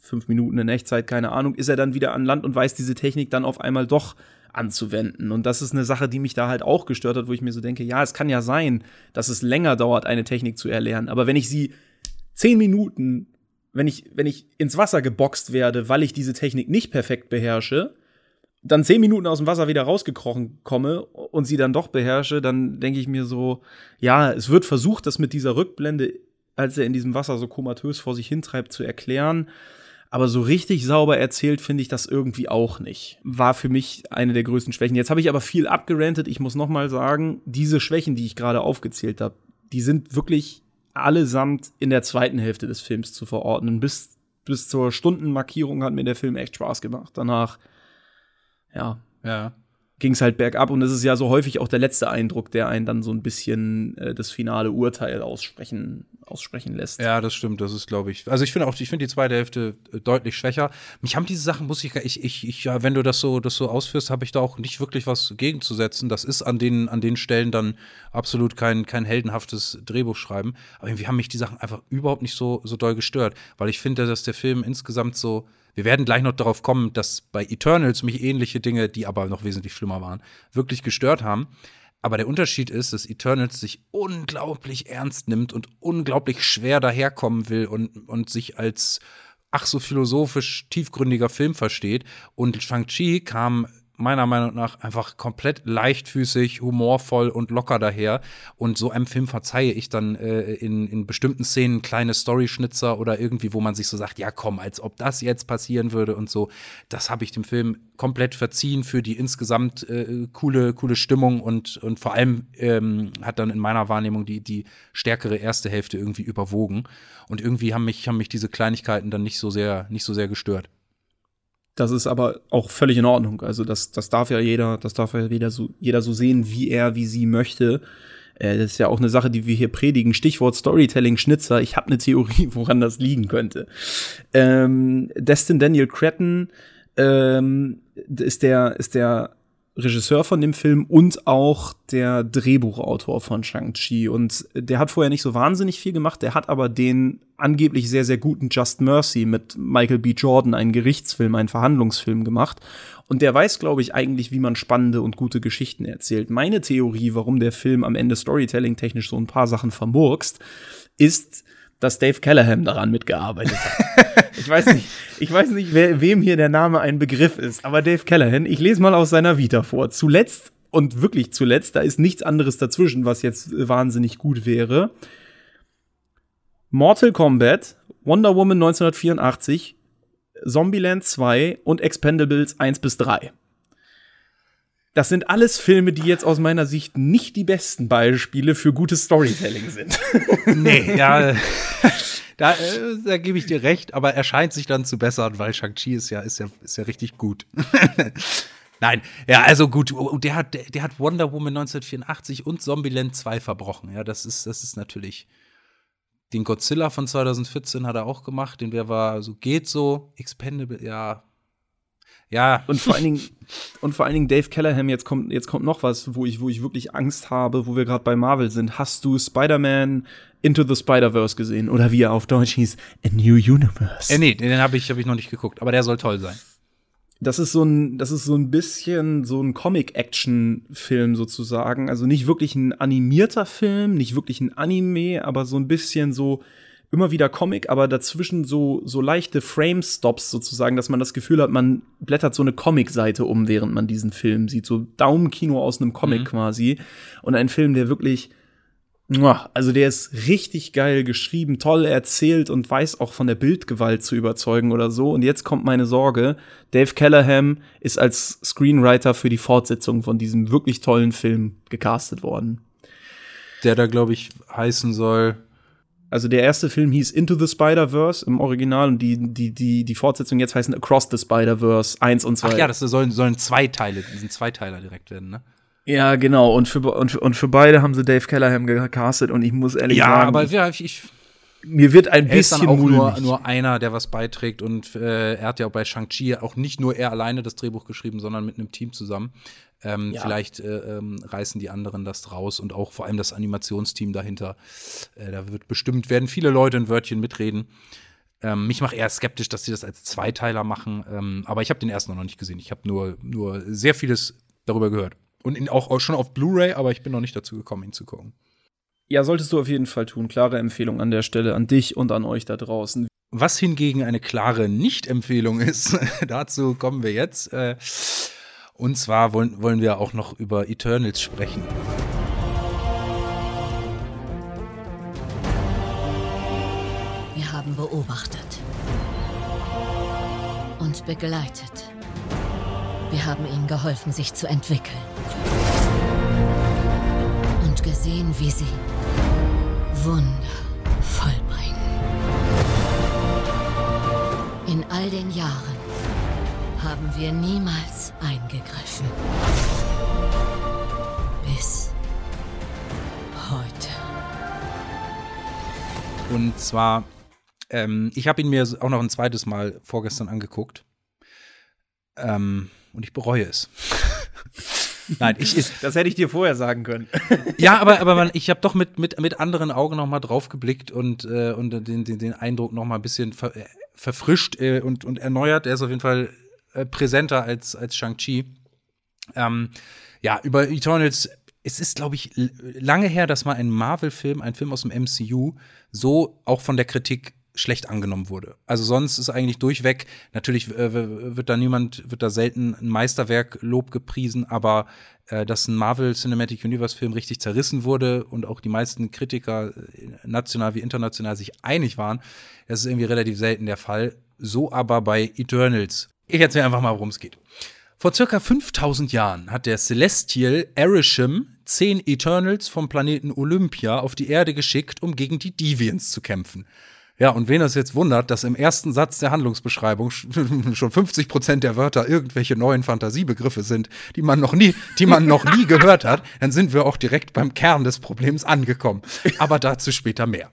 fünf Minuten in Echtzeit, keine Ahnung, ist er dann wieder an Land und weiß diese Technik dann auf einmal doch anzuwenden. Und das ist eine Sache, die mich da halt auch gestört hat, wo ich mir so denke, ja, es kann ja sein, dass es länger dauert, eine Technik zu erlernen. Aber wenn ich sie zehn Minuten, wenn ich, wenn ich ins Wasser geboxt werde, weil ich diese Technik nicht perfekt beherrsche, dann zehn Minuten aus dem Wasser wieder rausgekrochen komme und sie dann doch beherrsche, dann denke ich mir so, ja, es wird versucht, das mit dieser Rückblende als er in diesem Wasser so komatös vor sich hintreibt, zu erklären. Aber so richtig sauber erzählt finde ich das irgendwie auch nicht. War für mich eine der größten Schwächen. Jetzt habe ich aber viel abgerantet. Ich muss noch mal sagen, diese Schwächen, die ich gerade aufgezählt habe, die sind wirklich allesamt in der zweiten Hälfte des Films zu verordnen. Bis, bis zur Stundenmarkierung hat mir der Film echt Spaß gemacht. Danach, ja. Ja ging es halt bergab und es ist ja so häufig auch der letzte Eindruck, der einen dann so ein bisschen äh, das finale Urteil aussprechen, aussprechen lässt. Ja, das stimmt, das ist, glaube ich. Also ich finde auch, ich finde die zweite Hälfte äh, deutlich schwächer. Mich haben diese Sachen, muss ich, ich, ich, ich ja, wenn du das so, das so ausführst, habe ich da auch nicht wirklich was gegenzusetzen. Das ist an den, an den Stellen dann absolut kein, kein heldenhaftes Drehbuch schreiben. Aber irgendwie haben mich die Sachen einfach überhaupt nicht so, so doll gestört, weil ich finde, dass der Film insgesamt so wir werden gleich noch darauf kommen, dass bei Eternals mich ähnliche Dinge, die aber noch wesentlich schlimmer waren, wirklich gestört haben. Aber der Unterschied ist, dass Eternals sich unglaublich ernst nimmt und unglaublich schwer daherkommen will und, und sich als ach so philosophisch tiefgründiger Film versteht. Und Shang-Chi kam meiner Meinung nach einfach komplett leichtfüßig, humorvoll und locker daher. Und so einem Film verzeihe ich dann äh, in, in bestimmten Szenen kleine Story-Schnitzer oder irgendwie, wo man sich so sagt, ja komm, als ob das jetzt passieren würde und so. Das habe ich dem Film komplett verziehen für die insgesamt äh, coole, coole Stimmung und, und vor allem ähm, hat dann in meiner Wahrnehmung die, die stärkere erste Hälfte irgendwie überwogen. Und irgendwie haben mich, haben mich diese Kleinigkeiten dann nicht so sehr, nicht so sehr gestört. Das ist aber auch völlig in Ordnung. Also das, das darf ja jeder, das darf ja jeder so, jeder so sehen, wie er, wie sie möchte. Äh, das ist ja auch eine Sache, die wir hier predigen. Stichwort Storytelling, Schnitzer. Ich habe eine Theorie, woran das liegen könnte. Ähm, Destin Daniel Cretton ähm, ist der, ist der Regisseur von dem Film und auch der Drehbuchautor von Shang-Chi. Und der hat vorher nicht so wahnsinnig viel gemacht, der hat aber den angeblich sehr, sehr guten Just Mercy mit Michael B. Jordan, einen Gerichtsfilm, einen Verhandlungsfilm gemacht. Und der weiß, glaube ich, eigentlich, wie man spannende und gute Geschichten erzählt. Meine Theorie, warum der Film am Ende Storytelling-technisch so ein paar Sachen vermurkst, ist, dass Dave Callahan daran mitgearbeitet hat. ich weiß nicht, ich weiß nicht, wer, wem hier der Name ein Begriff ist, aber Dave Callahan, ich lese mal aus seiner Vita vor. Zuletzt und wirklich zuletzt, da ist nichts anderes dazwischen, was jetzt wahnsinnig gut wäre. Mortal Kombat, Wonder Woman 1984, Zombieland 2 und Expendables 1 bis 3. Das sind alles Filme, die jetzt aus meiner Sicht nicht die besten Beispiele für gutes Storytelling sind. nee, ja. Da, äh, da gebe ich dir recht, aber er scheint sich dann zu bessern, weil Shang-Chi ist ja, ist, ja, ist ja richtig gut. Nein, ja, also gut, der hat, der hat Wonder Woman 1984 und Zombieland 2 verbrochen. Ja, das ist, das ist natürlich. Den Godzilla von 2014 hat er auch gemacht, den wer war, so geht so, Expendable, ja, ja. Und vor allen Dingen, und vor allen Dingen Dave Callahan, jetzt kommt, jetzt kommt noch was, wo ich, wo ich wirklich Angst habe, wo wir gerade bei Marvel sind. Hast du Spider-Man Into the Spider-Verse gesehen? Oder wie er auf Deutsch hieß, A New Universe? Äh, nee, den habe ich, hab ich noch nicht geguckt, aber der soll toll sein. Das ist so ein, das ist so ein bisschen so ein Comic-Action-Film sozusagen. Also nicht wirklich ein animierter Film, nicht wirklich ein Anime, aber so ein bisschen so immer wieder Comic, aber dazwischen so, so leichte Frame-Stops sozusagen, dass man das Gefühl hat, man blättert so eine Comic-Seite um, während man diesen Film sieht. So Daumenkino aus einem Comic mhm. quasi. Und ein Film, der wirklich, also der ist richtig geil geschrieben, toll erzählt und weiß auch von der Bildgewalt zu überzeugen oder so. Und jetzt kommt meine Sorge. Dave Callahan ist als Screenwriter für die Fortsetzung von diesem wirklich tollen Film gecastet worden. Der da, glaube ich, heißen soll also der erste Film hieß Into the Spider-Verse im Original und die, die, die, die Fortsetzung jetzt heißen Across the Spider-Verse 1 und 2. Ach ja, das sollen, sollen zwei Teile, diesen Zweiteiler direkt werden, ne? Ja, genau. Und für, und, für, und für beide haben sie Dave Callahan gecastet und ich muss ehrlich ja, sagen. Ja, aber ja, ich, mir wird ein er bisschen ist dann auch nur, nur, einer, der was beiträgt und äh, er hat ja auch bei Shang-Chi auch nicht nur er alleine das Drehbuch geschrieben, sondern mit einem Team zusammen. Ähm, ja. Vielleicht äh, ähm, reißen die anderen das raus und auch vor allem das Animationsteam dahinter. Äh, da wird bestimmt, werden viele Leute ein Wörtchen mitreden. Ähm, mich macht eher skeptisch, dass sie das als Zweiteiler machen. Ähm, aber ich habe den ersten noch nicht gesehen. Ich habe nur, nur sehr vieles darüber gehört. Und ihn auch, auch schon auf Blu-ray, aber ich bin noch nicht dazu gekommen, ihn zu gucken. Ja, solltest du auf jeden Fall tun. Klare Empfehlung an der Stelle an dich und an euch da draußen. Was hingegen eine klare Nicht-Empfehlung ist, dazu kommen wir jetzt. Äh, und zwar wollen, wollen wir auch noch über Eternals sprechen. Wir haben beobachtet. Uns begleitet. Wir haben ihnen geholfen, sich zu entwickeln. Und gesehen, wie sie Wunder vollbringen. In all den Jahren haben wir niemals eingegriffen. Bis heute. Und zwar, ähm, ich habe ihn mir auch noch ein zweites Mal vorgestern angeguckt. Ähm, und ich bereue es. Nein, ich, ich, das hätte ich dir vorher sagen können. ja, aber, aber man, ich habe doch mit, mit, mit anderen Augen noch mal drauf geblickt und, äh, und den, den, den Eindruck noch mal ein bisschen ver, äh, verfrischt äh, und, und erneuert. Er ist auf jeden Fall äh, präsenter als, als Shang-Chi. Ähm, ja, über Eternals, es ist, glaube ich, lange her, dass mal ein Marvel-Film, ein Film aus dem MCU, so auch von der Kritik schlecht angenommen wurde. Also sonst ist eigentlich durchweg, natürlich äh, wird da niemand, wird da selten ein Meisterwerk Lob gepriesen, aber äh, dass ein Marvel Cinematic Universe Film richtig zerrissen wurde und auch die meisten Kritiker, äh, national wie international, sich einig waren, das ist irgendwie relativ selten der Fall. So aber bei Eternals. Ich erzähle einfach mal, worum es geht. Vor circa 5000 Jahren hat der Celestial Erisham zehn Eternals vom Planeten Olympia auf die Erde geschickt, um gegen die Deviants zu kämpfen. Ja, und wen es jetzt wundert, dass im ersten Satz der Handlungsbeschreibung schon 50 Prozent der Wörter irgendwelche neuen Fantasiebegriffe sind, die man noch nie, die man noch nie gehört hat, dann sind wir auch direkt beim Kern des Problems angekommen. Aber dazu später mehr.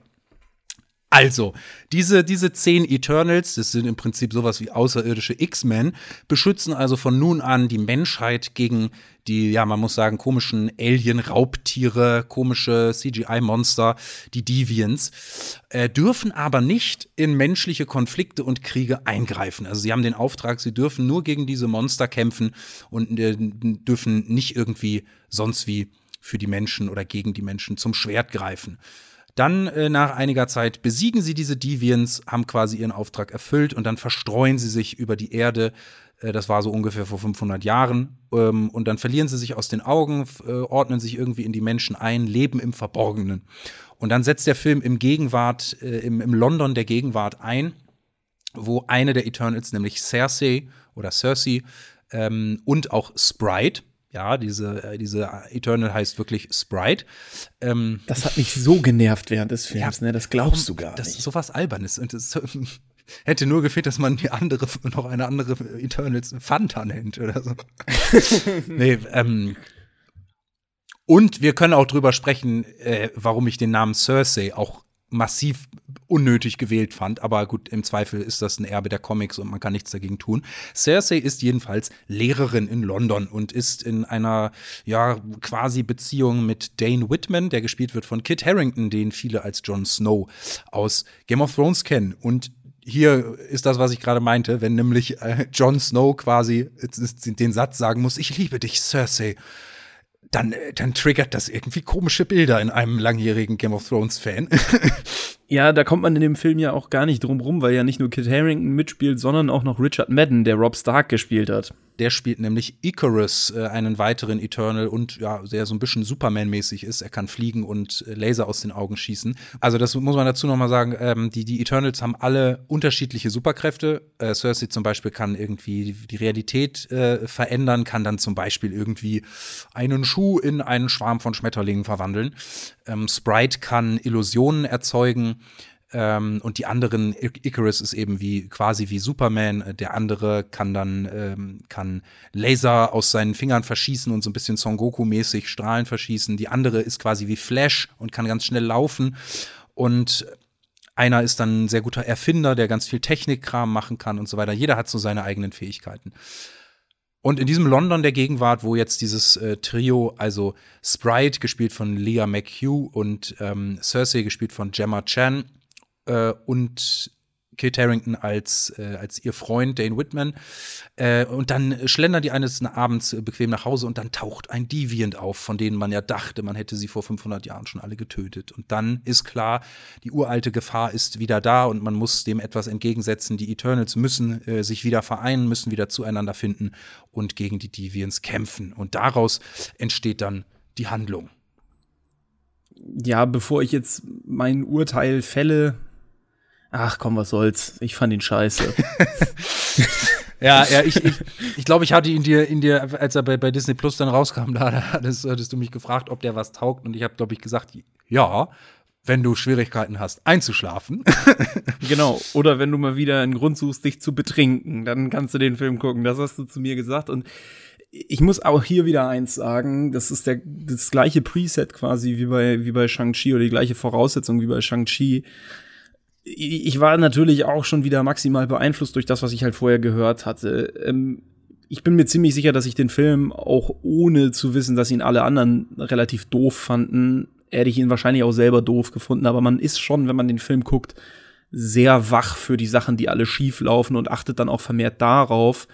Also, diese, diese zehn Eternals, das sind im Prinzip sowas wie außerirdische X-Men, beschützen also von nun an die Menschheit gegen die, ja, man muss sagen, komischen Alien-Raubtiere, komische CGI-Monster, die Deviants, äh, dürfen aber nicht in menschliche Konflikte und Kriege eingreifen. Also sie haben den Auftrag, sie dürfen nur gegen diese Monster kämpfen und äh, dürfen nicht irgendwie sonst wie für die Menschen oder gegen die Menschen zum Schwert greifen. Dann äh, nach einiger Zeit besiegen sie diese Deviants, haben quasi ihren Auftrag erfüllt und dann verstreuen sie sich über die Erde. Äh, das war so ungefähr vor 500 Jahren. Ähm, und dann verlieren sie sich aus den Augen, äh, ordnen sich irgendwie in die Menschen ein, leben im Verborgenen. Und dann setzt der Film im Gegenwart, äh, im, im London der Gegenwart ein, wo eine der Eternals, nämlich Cersei oder Cersei ähm, und auch Sprite, ja, diese, äh, diese Eternal heißt wirklich Sprite. Ähm, das hat mich so genervt während des Films, ja, ne? Das glaubst du gar das nicht. Das ist sowas Albernes. Und das hätte nur gefehlt, dass man die andere, noch eine andere Eternals Fanta nennt oder so. nee, ähm, und wir können auch drüber sprechen, äh, warum ich den Namen Cersei auch massiv unnötig gewählt fand. Aber gut, im Zweifel ist das ein Erbe der Comics und man kann nichts dagegen tun. Cersei ist jedenfalls Lehrerin in London und ist in einer, ja, quasi Beziehung mit Dane Whitman, der gespielt wird von Kit Harrington, den viele als Jon Snow aus Game of Thrones kennen. Und hier ist das, was ich gerade meinte, wenn nämlich äh, Jon Snow quasi den Satz sagen muss, ich liebe dich, Cersei dann, äh, dann triggert das irgendwie komische Bilder in einem langjährigen Game of Thrones-Fan. Ja, da kommt man in dem Film ja auch gar nicht drum rum, weil ja nicht nur Kit Harington mitspielt, sondern auch noch Richard Madden, der Rob Stark gespielt hat. Der spielt nämlich Icarus, äh, einen weiteren Eternal und ja, der so ein bisschen Superman-mäßig ist. Er kann fliegen und äh, Laser aus den Augen schießen. Also, das muss man dazu nochmal sagen. Ähm, die, die Eternals haben alle unterschiedliche Superkräfte. Äh, Cersei zum Beispiel kann irgendwie die Realität äh, verändern, kann dann zum Beispiel irgendwie einen Schuh in einen Schwarm von Schmetterlingen verwandeln. Ähm, Sprite kann Illusionen erzeugen. Ähm, und die anderen, Icarus ist eben wie quasi wie Superman. Äh, der andere kann dann ähm, kann Laser aus seinen Fingern verschießen und so ein bisschen Son Goku-mäßig Strahlen verschießen. Die andere ist quasi wie Flash und kann ganz schnell laufen. Und einer ist dann ein sehr guter Erfinder, der ganz viel Technikkram machen kann und so weiter. Jeder hat so seine eigenen Fähigkeiten. Und in diesem London der Gegenwart, wo jetzt dieses äh, Trio, also Sprite, gespielt von Leah McHugh und ähm, Cersei, gespielt von Gemma Chan, äh, und Kate Harrington als, äh, als ihr Freund Dane Whitman. Äh, und dann schlendern die eines Abends bequem nach Hause und dann taucht ein Deviant auf, von denen man ja dachte, man hätte sie vor 500 Jahren schon alle getötet. Und dann ist klar, die uralte Gefahr ist wieder da und man muss dem etwas entgegensetzen. Die Eternals müssen äh, sich wieder vereinen, müssen wieder zueinander finden und gegen die Deviants kämpfen. Und daraus entsteht dann die Handlung. Ja, bevor ich jetzt mein Urteil fälle, Ach komm, was soll's. Ich fand ihn scheiße. ja, ja, ich, ich, ich glaube, ich hatte ihn dir, in dir, als er bei, bei Disney Plus dann rauskam, da hattest, hattest du mich gefragt, ob der was taugt. Und ich habe, glaube ich, gesagt, ja, wenn du Schwierigkeiten hast, einzuschlafen. genau. Oder wenn du mal wieder einen Grund suchst, dich zu betrinken, dann kannst du den Film gucken. Das hast du zu mir gesagt. Und ich muss auch hier wieder eins sagen, das ist der, das gleiche Preset quasi wie bei, wie bei Shang-Chi oder die gleiche Voraussetzung wie bei Shang-Chi ich war natürlich auch schon wieder maximal beeinflusst durch das, was ich halt vorher gehört hatte. Ähm, ich bin mir ziemlich sicher, dass ich den Film auch ohne zu wissen, dass ihn alle anderen relativ doof fanden, hätte ich ihn wahrscheinlich auch selber doof gefunden. Aber man ist schon, wenn man den Film guckt, sehr wach für die Sachen, die alle schief laufen und achtet dann auch vermehrt darauf,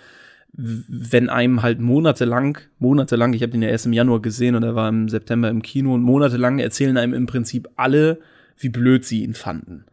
wenn einem halt monatelang, monatelang, ich habe den ja erst im Januar gesehen und er war im September im Kino und monatelang erzählen einem im Prinzip alle, wie blöd sie ihn fanden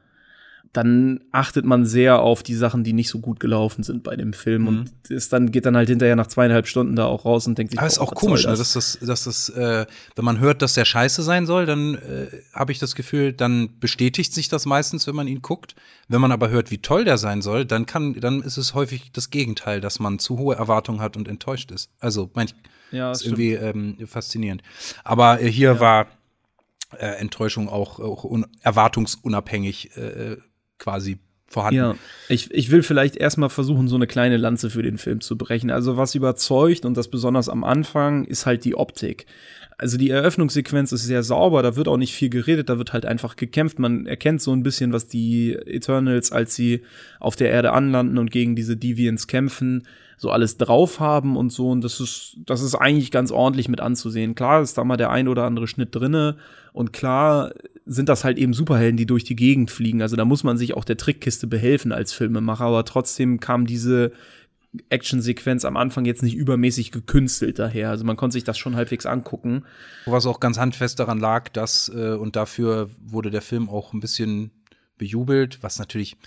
dann achtet man sehr auf die Sachen, die nicht so gut gelaufen sind bei dem Film. Mhm. Und ist dann, geht dann halt hinterher nach zweieinhalb Stunden da auch raus und denkt sich, Aber ist auch komisch, das? Also, dass das, dass das, äh, wenn man hört, dass der scheiße sein soll, dann äh, habe ich das Gefühl, dann bestätigt sich das meistens, wenn man ihn guckt. Wenn man aber hört, wie toll der sein soll, dann kann, dann ist es häufig das Gegenteil, dass man zu hohe Erwartungen hat und enttäuscht ist. Also, manch, ja, ist stimmt. irgendwie ähm, faszinierend. Aber äh, hier ja. war äh, Enttäuschung auch, auch erwartungsunabhängig äh, quasi vorhanden. Ja, ich, ich will vielleicht erstmal versuchen, so eine kleine Lanze für den Film zu brechen. Also was überzeugt und das besonders am Anfang ist halt die Optik. Also die Eröffnungssequenz ist sehr sauber, da wird auch nicht viel geredet, da wird halt einfach gekämpft. Man erkennt so ein bisschen, was die Eternals, als sie auf der Erde anlanden und gegen diese Deviants kämpfen, so alles drauf haben und so. Und das ist, das ist eigentlich ganz ordentlich mit anzusehen. Klar ist da mal der ein oder andere Schnitt drinne und klar sind das halt eben Superhelden, die durch die Gegend fliegen. Also da muss man sich auch der Trickkiste behelfen als Filmemacher, aber trotzdem kam diese Actionsequenz am Anfang jetzt nicht übermäßig gekünstelt daher. Also man konnte sich das schon halbwegs angucken. Was auch ganz handfest daran lag, dass, äh, und dafür wurde der Film auch ein bisschen bejubelt, was natürlich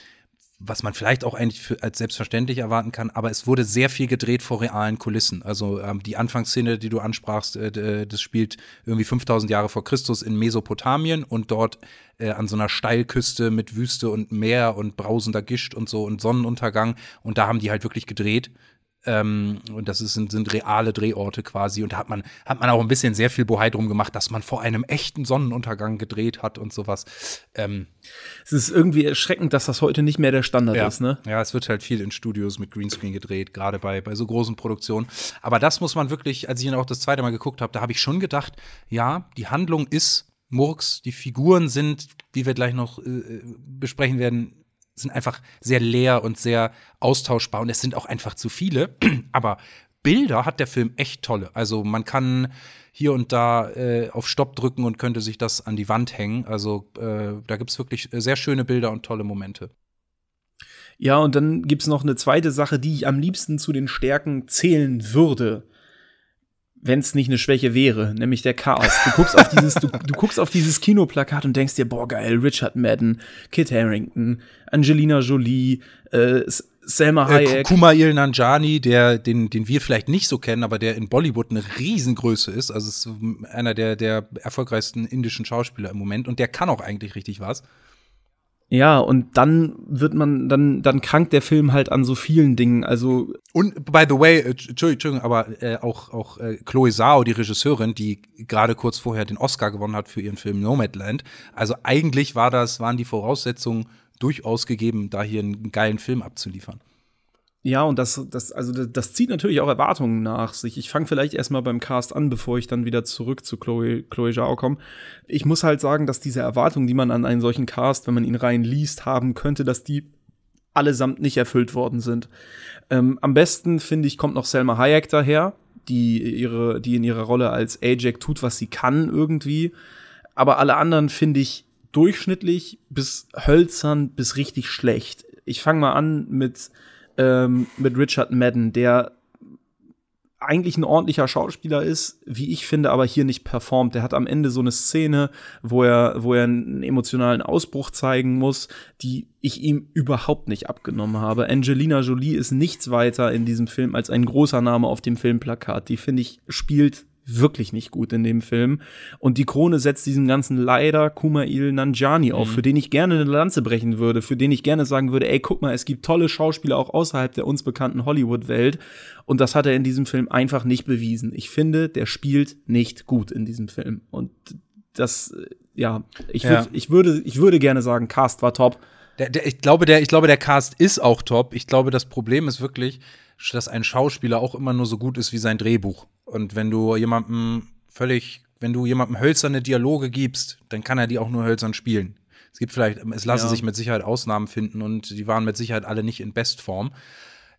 was man vielleicht auch eigentlich für, als selbstverständlich erwarten kann, aber es wurde sehr viel gedreht vor realen Kulissen. Also ähm, die Anfangsszene, die du ansprachst, äh, das spielt irgendwie 5000 Jahre vor Christus in Mesopotamien und dort äh, an so einer Steilküste mit Wüste und Meer und brausender Gischt und so und Sonnenuntergang und da haben die halt wirklich gedreht. Ähm, und das ist, sind, sind reale Drehorte quasi. Und da hat man, hat man auch ein bisschen sehr viel Bohai drum gemacht, dass man vor einem echten Sonnenuntergang gedreht hat und sowas. Ähm, es ist irgendwie erschreckend, dass das heute nicht mehr der Standard ja, ist, ne? Ja, es wird halt viel in Studios mit Greenscreen gedreht, gerade bei, bei so großen Produktionen. Aber das muss man wirklich, als ich ihn auch das zweite Mal geguckt habe, da habe ich schon gedacht, ja, die Handlung ist Murks, die Figuren sind, wie wir gleich noch äh, besprechen werden, sind einfach sehr leer und sehr austauschbar und es sind auch einfach zu viele. Aber Bilder hat der Film echt tolle. Also man kann hier und da äh, auf Stopp drücken und könnte sich das an die Wand hängen. Also äh, da gibt es wirklich sehr schöne Bilder und tolle Momente. Ja, und dann gibt es noch eine zweite Sache, die ich am liebsten zu den Stärken zählen würde wenn es nicht eine Schwäche wäre, nämlich der Chaos. Du guckst auf dieses, du, du guckst auf dieses Kinoplakat und denkst dir, boah, geil, Richard Madden, Kit Harrington, Angelina Jolie, äh, Selma Äh, Hayek. Kumail Nanjani, der, den, den wir vielleicht nicht so kennen, aber der in Bollywood eine Riesengröße ist. Also ist einer der, der erfolgreichsten indischen Schauspieler im Moment und der kann auch eigentlich richtig was. Ja, und dann wird man, dann, dann krankt der Film halt an so vielen Dingen. Also. Und by the way, äh, Entschuldigung, aber äh, auch, auch äh, Chloe Zhao, die Regisseurin, die gerade kurz vorher den Oscar gewonnen hat für ihren Film Nomadland. Also eigentlich war das, waren die Voraussetzungen durchaus gegeben, da hier einen geilen Film abzuliefern. Ja, und das, das, also das, zieht natürlich auch Erwartungen nach sich. Ich fange vielleicht erstmal beim Cast an, bevor ich dann wieder zurück zu Chloe, Chloe Zhao komme. Ich muss halt sagen, dass diese Erwartungen, die man an einen solchen Cast, wenn man ihn rein liest, haben könnte, dass die allesamt nicht erfüllt worden sind. Ähm, am besten, finde ich, kommt noch Selma Hayek daher, die, ihre, die in ihrer Rolle als Ajax tut, was sie kann irgendwie. Aber alle anderen finde ich durchschnittlich bis hölzern bis richtig schlecht. Ich fange mal an mit ähm, mit Richard Madden, der eigentlich ein ordentlicher Schauspieler ist, wie ich finde, aber hier nicht performt. Der hat am Ende so eine Szene, wo er, wo er einen emotionalen Ausbruch zeigen muss, die ich ihm überhaupt nicht abgenommen habe. Angelina Jolie ist nichts weiter in diesem Film als ein großer Name auf dem Filmplakat. Die finde ich spielt wirklich nicht gut in dem Film. Und die Krone setzt diesen ganzen leider Kumail Nanjani auf, Mhm. für den ich gerne eine Lanze brechen würde, für den ich gerne sagen würde, ey, guck mal, es gibt tolle Schauspieler auch außerhalb der uns bekannten Hollywood-Welt. Und das hat er in diesem Film einfach nicht bewiesen. Ich finde, der spielt nicht gut in diesem Film. Und das, äh, ja, ich, Ja. würd, ich, würde, ich würde gerne sagen, Cast war top. Der, der, ich, glaube, der, ich glaube, der Cast ist auch top. Ich glaube, das Problem ist wirklich, dass ein Schauspieler auch immer nur so gut ist wie sein Drehbuch. Und wenn du jemandem völlig, wenn du jemandem hölzerne Dialoge gibst, dann kann er die auch nur hölzern spielen. Es gibt vielleicht, es lassen Ja. sich mit Sicherheit Ausnahmen finden und die waren mit Sicherheit alle nicht in Bestform.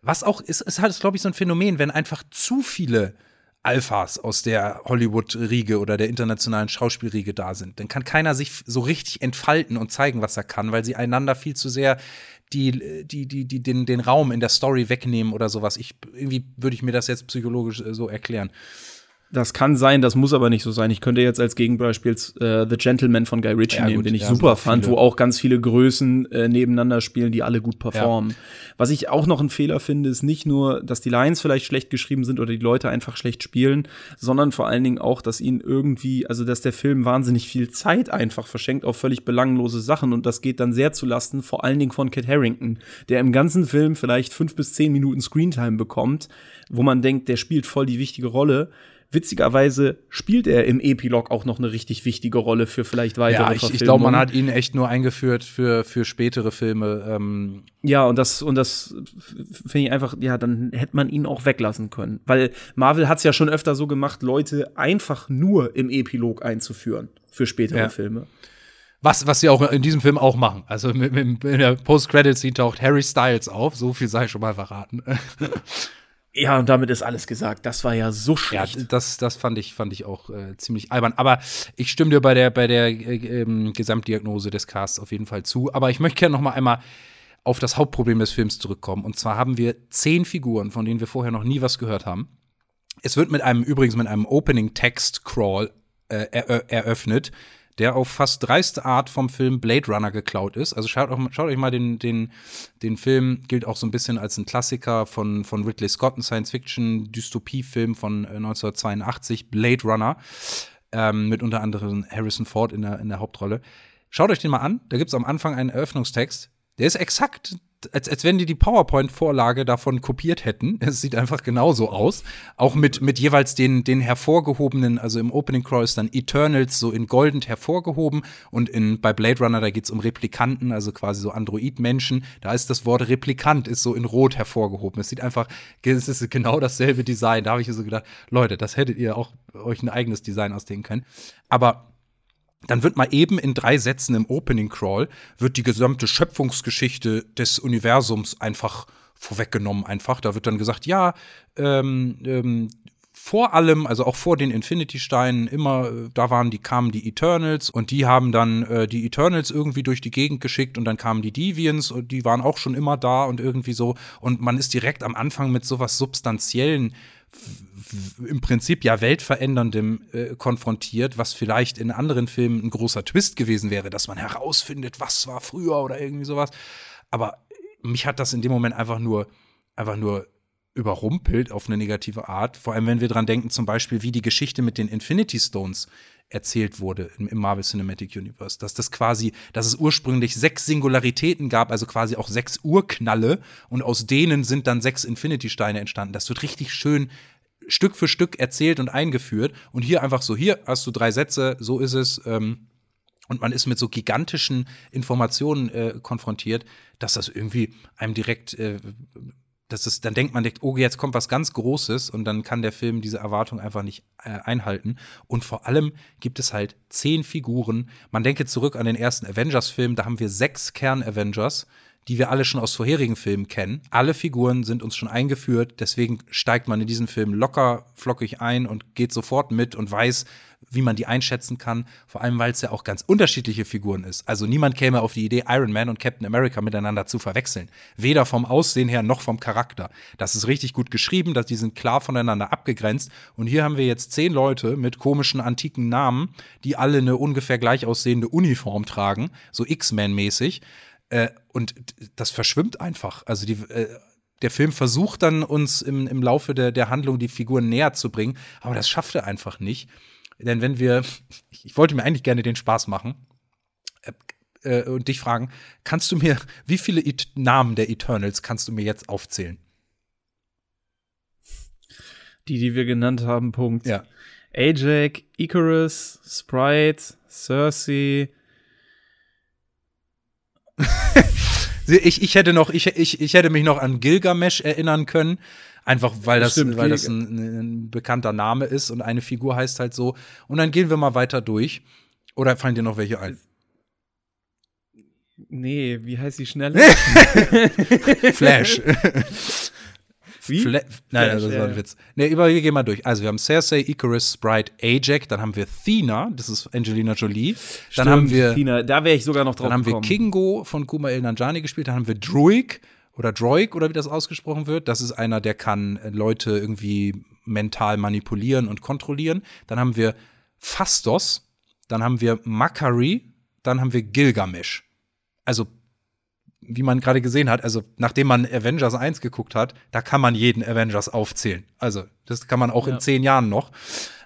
Was auch ist, ist halt, glaube ich, so ein Phänomen, wenn einfach zu viele Alphas aus der Hollywood-Riege oder der internationalen Schauspielriege da sind, dann kann keiner sich so richtig entfalten und zeigen, was er kann, weil sie einander viel zu sehr die, die, die, die den, den Raum in der Story wegnehmen oder sowas. Ich, irgendwie würde ich mir das jetzt psychologisch äh, so erklären. Das kann sein, das muss aber nicht so sein. Ich könnte jetzt als Gegenbeispiel äh, The Gentleman von Guy Ritchie Ja, nehmen, gut, den ich ja, super fand, wo auch ganz viele Größen äh, nebeneinander spielen, die alle gut performen. Was ich auch noch einen Fehler finde, ist nicht nur, dass die Lines vielleicht schlecht geschrieben sind oder die Leute einfach schlecht spielen, sondern vor allen Dingen auch, dass ihnen irgendwie, also dass der Film wahnsinnig viel Zeit einfach verschenkt auf völlig belanglose Sachen und das geht dann sehr zu Lasten vor allen Dingen von Kit Harrington, der im ganzen Film vielleicht fünf bis zehn Minuten Screentime bekommt, wo man denkt, der spielt voll die wichtige Rolle witzigerweise spielt er im Epilog auch noch eine richtig wichtige Rolle für vielleicht weitere Ja, ich, ich glaube, man hat ihn echt nur eingeführt für, für spätere Filme. Ähm, Ja, und das, und das finde ich einfach, ja, dann hätte man ihn auch weglassen können. Weil Marvel hat es ja schon öfter so gemacht, Leute einfach nur im Epilog einzuführen für spätere Ja. Filme. was, was sie auch in diesem Film auch machen. Also mit, mit, in der Post-Credit-Scene taucht Harry Styles auf. So viel sei schon mal verraten. Ja, und damit ist alles gesagt. Das war ja so Ja, schlecht. das, das fand ich, fand ich auch äh, ziemlich albern. Aber ich stimme dir bei der, bei der äh, ähm, Gesamtdiagnose des Casts auf jeden Fall zu. Aber ich möchte gerne noch mal einmal auf das Hauptproblem des Films zurückkommen. Und zwar haben wir zehn Figuren, von denen wir vorher noch nie was gehört haben. Es wird mit einem, übrigens mit einem Opening-Text-Crawl äh, erö- eröffnet, der auf fast dreiste Art vom Film Blade Runner geklaut ist. Also schaut, auch, schaut euch mal den, den, den Film, gilt auch so ein bisschen als ein Klassiker von, von Ridley Scott, ein Science-Fiction-Dystopie-Film von äh, 1982, Blade Runner, ähm, mit unter anderem Harrison Ford in der, in der Hauptrolle. Schaut euch den mal an, da gibt es am Anfang einen Eröffnungstext, der ist exakt, als, als wenn die die PowerPoint-Vorlage davon kopiert hätten. Es sieht einfach genauso aus. Auch mit, mit jeweils den, den hervorgehobenen, also im Opening Crawl ist dann Eternals so in goldend hervorgehoben und in, bei Blade Runner, da geht es um Replikanten, also quasi so Android-Menschen. Da ist das Wort Replikant ist so in rot hervorgehoben. Es sieht einfach, es ist genau dasselbe Design. Da habe ich so gedacht, Leute, das hättet ihr auch euch ein eigenes Design ausdenken können. Aber dann wird mal eben in drei Sätzen im Opening Crawl wird die gesamte Schöpfungsgeschichte des Universums einfach vorweggenommen einfach. Da wird dann gesagt, ja, ähm, ähm, vor allem, also auch vor den Infinity-Steinen, immer, äh, da waren die, kamen die Eternals und die haben dann äh, die Eternals irgendwie durch die Gegend geschickt und dann kamen die Deviants und die waren auch schon immer da und irgendwie so. Und man ist direkt am Anfang mit sowas Substanziellen im Prinzip ja weltveränderndem äh, konfrontiert, was vielleicht in anderen Filmen ein großer Twist gewesen wäre, dass man herausfindet, was war früher oder irgendwie sowas. Aber mich hat das in dem Moment einfach nur, einfach nur überrumpelt auf eine negative Art. Vor allem, wenn wir dran denken, zum Beispiel, wie die Geschichte mit den Infinity Stones erzählt wurde im, Marvel Cinematic Universe. Dass das quasi, dass es ursprünglich sechs Singularitäten gab, also quasi auch sechs Urknalle und aus denen sind dann sechs Infinity-Steine entstanden. Das wird richtig schön Stück für Stück erzählt und eingeführt. Und hier einfach so, hier hast du drei Sätze, so ist es. Ähm, und man ist mit so gigantischen Informationen äh, konfrontiert, dass das irgendwie einem direkt, äh, dass es, dann denkt man, direkt, oh, jetzt kommt was ganz Großes und dann kann der Film diese Erwartung einfach nicht äh, einhalten. Und vor allem gibt es halt zehn Figuren. Man denke zurück an den ersten Avengers-Film, da haben wir sechs Kern-Avengers die wir alle schon aus vorherigen Filmen kennen. Alle Figuren sind uns schon eingeführt, deswegen steigt man in diesen Film locker flockig ein und geht sofort mit und weiß, wie man die einschätzen kann. Vor allem, weil es ja auch ganz unterschiedliche Figuren ist. Also niemand käme auf die Idee, Iron Man und Captain America miteinander zu verwechseln. Weder vom Aussehen her noch vom Charakter. Das ist richtig gut geschrieben, dass die sind klar voneinander abgegrenzt. Und hier haben wir jetzt zehn Leute mit komischen antiken Namen, die alle eine ungefähr gleich aussehende Uniform tragen, so X-Men-mäßig. Äh, und das verschwimmt einfach. Also die, äh, der Film versucht dann uns im, im Laufe der, der Handlung die Figuren näher zu bringen, aber das schafft er einfach nicht. Denn wenn wir, ich wollte mir eigentlich gerne den Spaß machen äh, äh, und dich fragen, kannst du mir, wie viele It Namen der Eternals kannst du mir jetzt aufzählen? Die, die wir genannt haben, Punkt. Ja. Ajax, Icarus, Sprite, Cersei, Ich, ich hätte noch, ich, ich, ich hätte mich noch an Gilgamesh erinnern können. Einfach weil das, Stimmt, weil das ein, ein bekannter Name ist und eine Figur heißt halt so. Und dann gehen wir mal weiter durch. Oder fallen dir noch welche ein? Nee, wie heißt die schnelle? Flash. Wie? Fla Nein, das Flash, war ein. Witz. Nee, über, wir gehen mal durch. Also, wir haben Cersei, Icarus, Sprite, Ajax, dann haben wir Thena, das ist Angelina Jolie. Dann haben wir, Tina, da wäre ich sogar noch drauf dann haben wir gekommen. Kingo von Kumail Nanjiani gespielt. Dann haben wir Druig oder Droig oder wie das ausgesprochen wird. Das ist einer, der kann Leute irgendwie mental manipulieren und kontrollieren. Dann haben wir Fastos. Dann haben wir Makari. Dann haben wir Gilgamesh. Also wie man gerade gesehen hat, also nachdem man Avengers 1 geguckt hat, da kann man jeden Avengers aufzählen. Also, das kann man auch Ja. in zehn Jahren noch.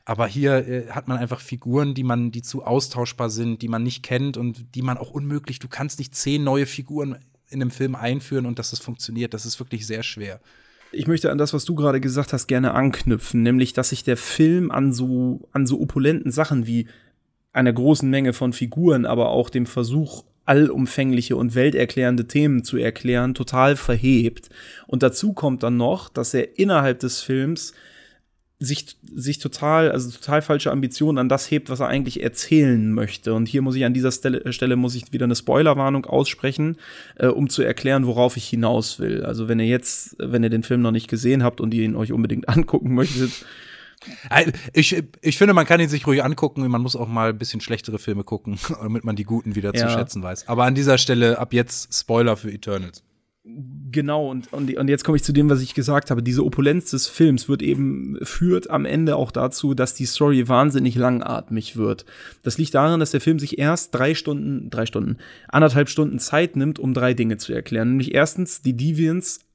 Aber hier äh, hat man einfach Figuren, die man, die zu austauschbar sind, die man nicht kennt und die man auch unmöglich, du kannst nicht zehn neue Figuren in einem Film einführen und dass das funktioniert. Das ist wirklich sehr schwer. ich möchte an das, was du gerade gesagt hast, gerne anknüpfen, nämlich, dass sich der Film an so, an so opulenten Sachen wie einer großen Menge von Figuren, aber auch dem Versuch, allumfängliche und welterklärende Themen zu erklären, total verhebt. Und dazu kommt dann noch, dass er innerhalb des Films sich, sich total, also total falsche Ambitionen an das hebt, was er eigentlich erzählen möchte. Und hier muss ich an dieser Stelle, Stelle muss ich wieder eine Spoilerwarnung aussprechen, äh, um zu erklären, worauf ich hinaus will. Also wenn ihr jetzt, wenn ihr den Film noch nicht gesehen habt und ihr ihn euch unbedingt angucken möchtet, Ich, ich finde, man kann ihn sich ruhig angucken. Man muss auch mal ein bisschen schlechtere Filme gucken, damit man die guten wieder Ja. zu schätzen weiß. Aber an dieser Stelle ab jetzt Spoiler für Eternals. Genau, und, und, und jetzt komme ich zu dem, was ich gesagt habe. Diese Opulenz des Films wird eben, führt am Ende auch dazu, dass die Story wahnsinnig langatmig wird. Das liegt daran, dass der Film sich erst drei Stunden, drei Stunden, anderthalb Stunden Zeit nimmt, um drei Dinge zu erklären. Nämlich erstens, die Deviants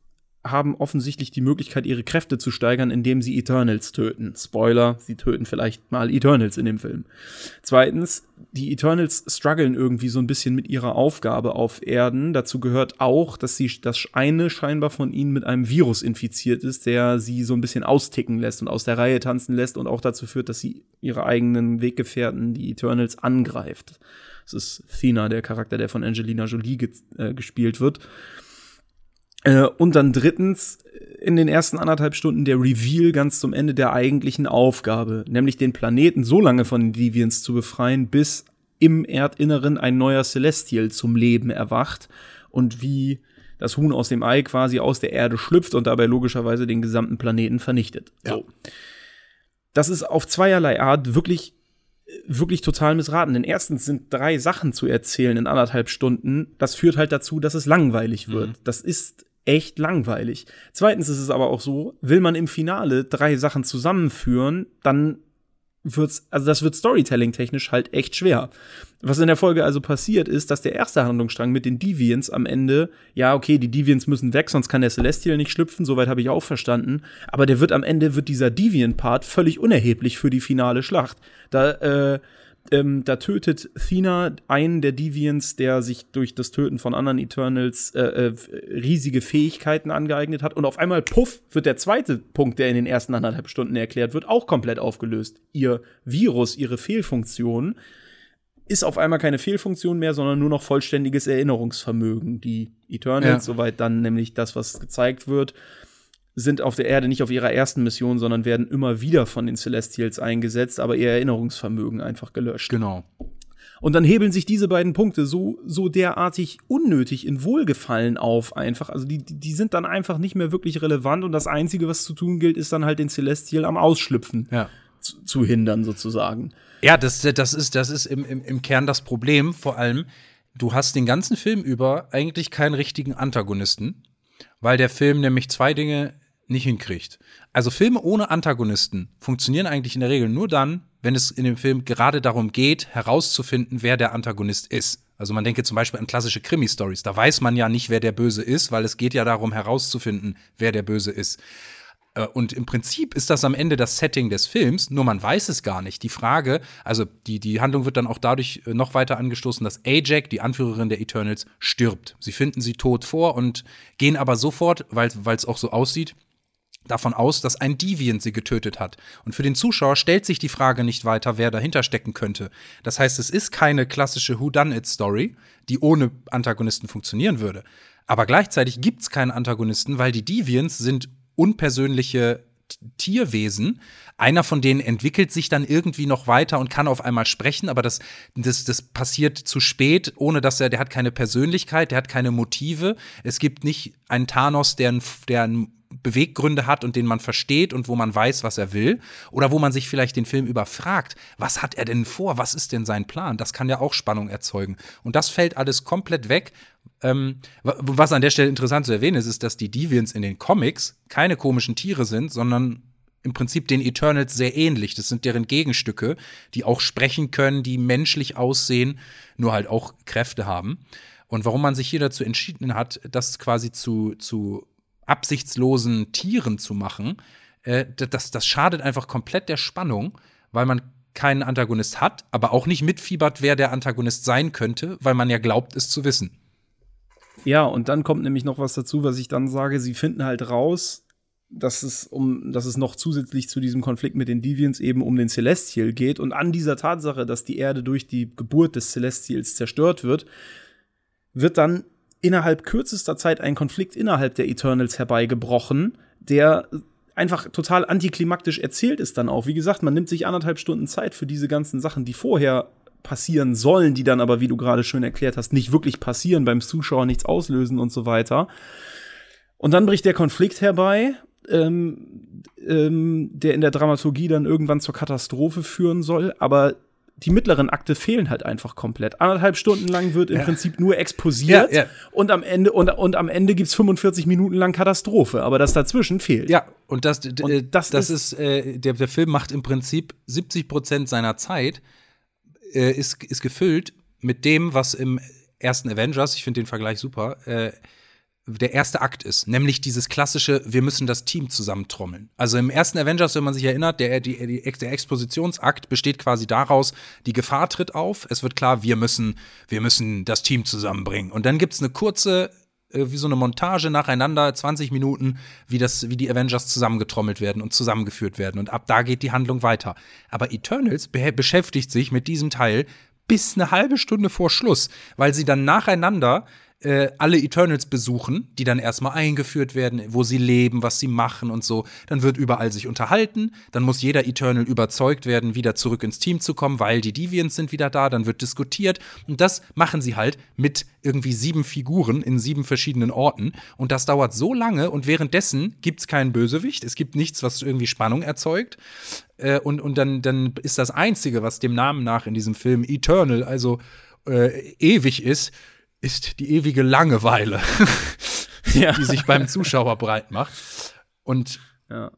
haben offensichtlich die Möglichkeit, ihre Kräfte zu steigern, indem sie Eternals töten. Spoiler, sie töten vielleicht mal Eternals in dem Film. Zweitens, die Eternals strugglen irgendwie so ein bisschen mit ihrer Aufgabe auf Erden. Dazu gehört auch, dass sie, dass eine scheinbar von ihnen mit einem Virus infiziert ist, der sie so ein bisschen austicken lässt und aus der Reihe tanzen lässt und auch dazu führt, dass sie ihre eigenen Weggefährten, die Eternals, angreift. Das ist Thena, der Charakter, der von Angelina Jolie ge äh, gespielt wird. Äh, und dann drittens in den ersten anderthalb Stunden der Reveal ganz zum Ende der eigentlichen Aufgabe, nämlich den Planeten so lange von den Deviants zu befreien, bis im Erdinneren ein neuer Celestial zum Leben erwacht und wie das Huhn aus dem Ei quasi aus der Erde schlüpft und dabei logischerweise den gesamten Planeten vernichtet. So. Das ist auf zweierlei Art wirklich wirklich total missraten. Denn erstens sind drei Sachen zu erzählen in anderthalb Stunden. Das führt halt dazu, dass es langweilig wird. Das ist echt langweilig. Zweitens ist es aber auch so, will man im Finale drei Sachen zusammenführen, dann wird's, also das wird Storytelling technisch halt echt schwer. Was in der Folge also passiert ist, dass der erste Handlungsstrang mit den Deviants am Ende, ja, okay, die Deviants müssen weg, sonst kann der Celestial nicht schlüpfen, soweit habe ich auch verstanden, aber der wird am Ende, wird dieser Deviant-Part völlig unerheblich für die finale Schlacht. Da, äh, ähm, da tötet Thena einen der Deviants, der sich durch das Töten von anderen Eternals äh, äh, riesige Fähigkeiten angeeignet hat. Und auf einmal, puff, wird der zweite Punkt, der in den ersten anderthalb Stunden erklärt wird, auch komplett aufgelöst. Ihr Virus, ihre Fehlfunktion ist auf einmal keine Fehlfunktion mehr, sondern nur noch vollständiges Erinnerungsvermögen. Die Eternals, Ja. soweit dann nämlich das, was gezeigt wird, sind auf der Erde nicht auf ihrer ersten Mission, sondern werden immer wieder von den Celestials eingesetzt, aber ihr Erinnerungsvermögen einfach gelöscht. Genau. Und dann hebeln sich diese beiden Punkte so, so derartig unnötig in Wohlgefallen auf einfach. Also die, die sind dann einfach nicht mehr wirklich relevant und das Einzige, was zu tun gilt, ist dann halt den Celestial am Ausschlüpfen Ja. zu, zu hindern sozusagen. Ja, das, das ist, das ist im, im, im Kern das Problem. Vor allem, du hast den ganzen Film über eigentlich keinen richtigen Antagonisten, weil der Film nämlich zwei Dinge nicht hinkriegt. Also Filme ohne Antagonisten funktionieren eigentlich in der Regel nur dann, wenn es in dem Film gerade darum geht, herauszufinden, wer der Antagonist ist. Also man denke zum Beispiel an klassische Krimi-Stories. Da weiß man ja nicht, wer der Böse ist, weil es geht ja darum, herauszufinden, wer der Böse ist. Äh, Und im Prinzip ist das am Ende das Setting des Films, nur man weiß es gar nicht. Die Frage, also die, die Handlung wird dann auch dadurch äh, noch weiter angestoßen, dass Ajak, die Anführerin der Eternals, stirbt. Sie finden sie tot vor und gehen aber sofort, weil es auch so aussieht, davon aus, dass ein Deviant sie getötet hat. Und für den Zuschauer stellt sich die Frage nicht weiter, wer dahinter stecken könnte. Das heißt, es ist keine klassische Whodunit-Story, die ohne Antagonisten funktionieren würde. Aber gleichzeitig gibt es keinen Antagonisten, weil die Deviants sind unpersönliche Tierwesen. Einer von denen entwickelt sich dann irgendwie noch weiter und kann auf einmal sprechen, aber das, das, das passiert zu spät, ohne dass er, der hat keine Persönlichkeit, der hat keine Motive. Es gibt nicht einen Thanos, der, der einen Beweggründe hat und den man versteht und wo man weiß, was er will. Oder wo man sich vielleicht den Film überfragt, was hat er denn vor? Was ist denn sein Plan? Das kann ja auch Spannung erzeugen. Und das fällt alles komplett weg. Ähm, wa- was an der Stelle interessant zu erwähnen ist, ist, dass die Deviants in den Comics keine komischen Tiere sind, sondern im Prinzip den Eternals sehr ähnlich. Das sind deren Gegenstücke, die auch sprechen können, die menschlich aussehen, nur halt auch Kräfte haben. Und warum man sich hier dazu entschieden hat, das quasi zu, zu absichtslosen Tieren zu machen, äh, das, das schadet einfach komplett der Spannung, weil man keinen Antagonist hat, aber auch nicht mitfiebert, wer der Antagonist sein könnte, weil man ja glaubt, es zu wissen. Ja, und dann kommt nämlich noch was dazu, was ich dann sage, sie finden halt raus, dass es um, dass es noch zusätzlich zu diesem Konflikt mit den Deviants eben um den Celestial geht und an dieser Tatsache, dass die Erde durch die Geburt des Celestials zerstört wird, wird dann innerhalb kürzester Zeit ein Konflikt innerhalb der Eternals herbeigebrochen, der einfach total antiklimaktisch erzählt ist dann auch. Wie gesagt, man nimmt sich anderthalb Stunden Zeit für diese ganzen Sachen, die vorher passieren sollen, die dann aber, wie du gerade schön erklärt hast, nicht wirklich passieren, beim Zuschauer nichts auslösen und so weiter. Und dann bricht der Konflikt herbei, ähm, ähm, der in der Dramaturgie dann irgendwann zur Katastrophe führen soll, aber die mittleren Akte fehlen halt einfach komplett. Anderthalb Stunden lang wird im Ja. Prinzip nur exposiert Ja, ja. und am Ende und, und am Ende gibt's 45 Minuten lang Katastrophe, aber das dazwischen fehlt. Ja, und das, Und äh, das das, ist- ist, äh, der, der Film macht im Prinzip 70 Prozent seiner Zeit äh, ist, ist gefüllt mit dem, was im ersten Avengers, ich finde den Vergleich super, äh, der erste Akt ist, nämlich dieses klassische, wir müssen das Team zusammentrommeln. Also im ersten Avengers, wenn man sich erinnert, der, die, der Expositionsakt besteht quasi daraus, die Gefahr tritt auf, es wird klar, wir müssen, wir müssen das Team zusammenbringen. Und dann gibt es eine kurze, äh, wie so eine Montage nacheinander, 20 Minuten, wie, das, wie die Avengers zusammengetrommelt werden und zusammengeführt werden. Und ab da geht die Handlung weiter. Aber Eternals be beschäftigt sich mit diesem Teil bis eine halbe Stunde vor Schluss, weil sie dann nacheinander äh, alle Eternals besuchen, die dann erstmal eingeführt werden, wo sie leben, was sie machen und so. Dann wird überall sich unterhalten. Dann muss jeder Eternal überzeugt werden, wieder zurück ins Team zu kommen, weil die Deviants sind wieder da. Dann wird diskutiert. Und das machen sie halt mit irgendwie sieben Figuren in sieben verschiedenen Orten. Und das dauert so lange. Und währenddessen gibt es keinen Bösewicht. Es gibt nichts, was irgendwie Spannung erzeugt. Äh, und und dann, dann ist das Einzige, was dem Namen nach in diesem Film Eternal, also äh, ewig ist, ist die ewige Langeweile, Ja. die sich beim Zuschauer breit macht. Und Ja.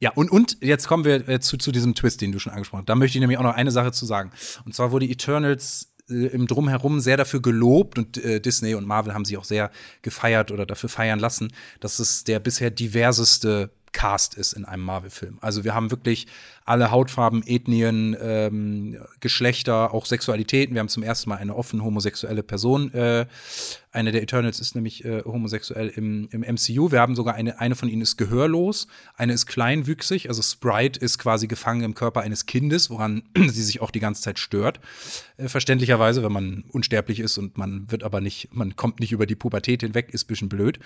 ja, und, und jetzt kommen wir äh, zu, zu diesem Twist, den du schon angesprochen hast. Da möchte ich nämlich auch noch eine Sache zu sagen. Und zwar wurde Eternals äh, im Drumherum sehr dafür gelobt und äh, Disney und Marvel haben sich auch sehr gefeiert oder dafür feiern lassen, dass es der bisher diverseste Cast ist in einem Marvel-Film. Also wir haben wirklich alle Hautfarben, Ethnien, ähm, Geschlechter, auch Sexualitäten. Wir haben zum ersten Mal eine offen homosexuelle Person. Äh, eine der Eternals ist nämlich äh, homosexuell im, im MCU. Wir haben sogar eine, eine von ihnen ist gehörlos, eine ist kleinwüchsig, also Sprite ist quasi gefangen im Körper eines Kindes, woran sie sich auch die ganze Zeit stört. Äh, verständlicherweise, wenn man unsterblich ist und man wird aber nicht, man kommt nicht über die Pubertät hinweg, ist ein bisschen blöd.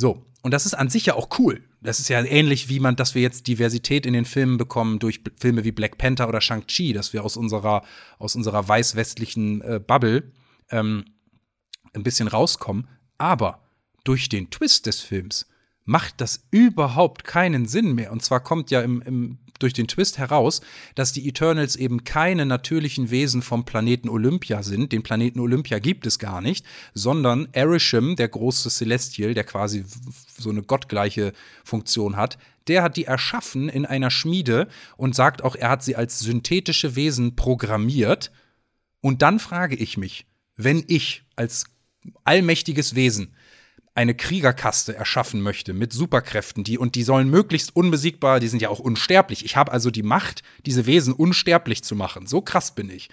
So, und das ist an sich ja auch cool. Das ist ja ähnlich, wie man, dass wir jetzt Diversität in den Filmen bekommen durch Filme wie Black Panther oder Shang-Chi, dass wir aus unserer, aus unserer weiß-westlichen äh, Bubble ähm, ein bisschen rauskommen. Aber durch den Twist des Films macht das überhaupt keinen Sinn mehr. Und zwar kommt ja im, im, durch den Twist heraus, dass die Eternals eben keine natürlichen Wesen vom Planeten Olympia sind. Den Planeten Olympia gibt es gar nicht, sondern Erisham, der große Celestial, der quasi so eine gottgleiche Funktion hat, der hat die erschaffen in einer Schmiede und sagt auch, er hat sie als synthetische Wesen programmiert. Und dann frage ich mich, wenn ich als allmächtiges Wesen eine Kriegerkaste erschaffen möchte mit Superkräften, die und die sollen möglichst unbesiegbar, die sind ja auch unsterblich. Ich habe also die Macht, diese Wesen unsterblich zu machen. So krass bin ich.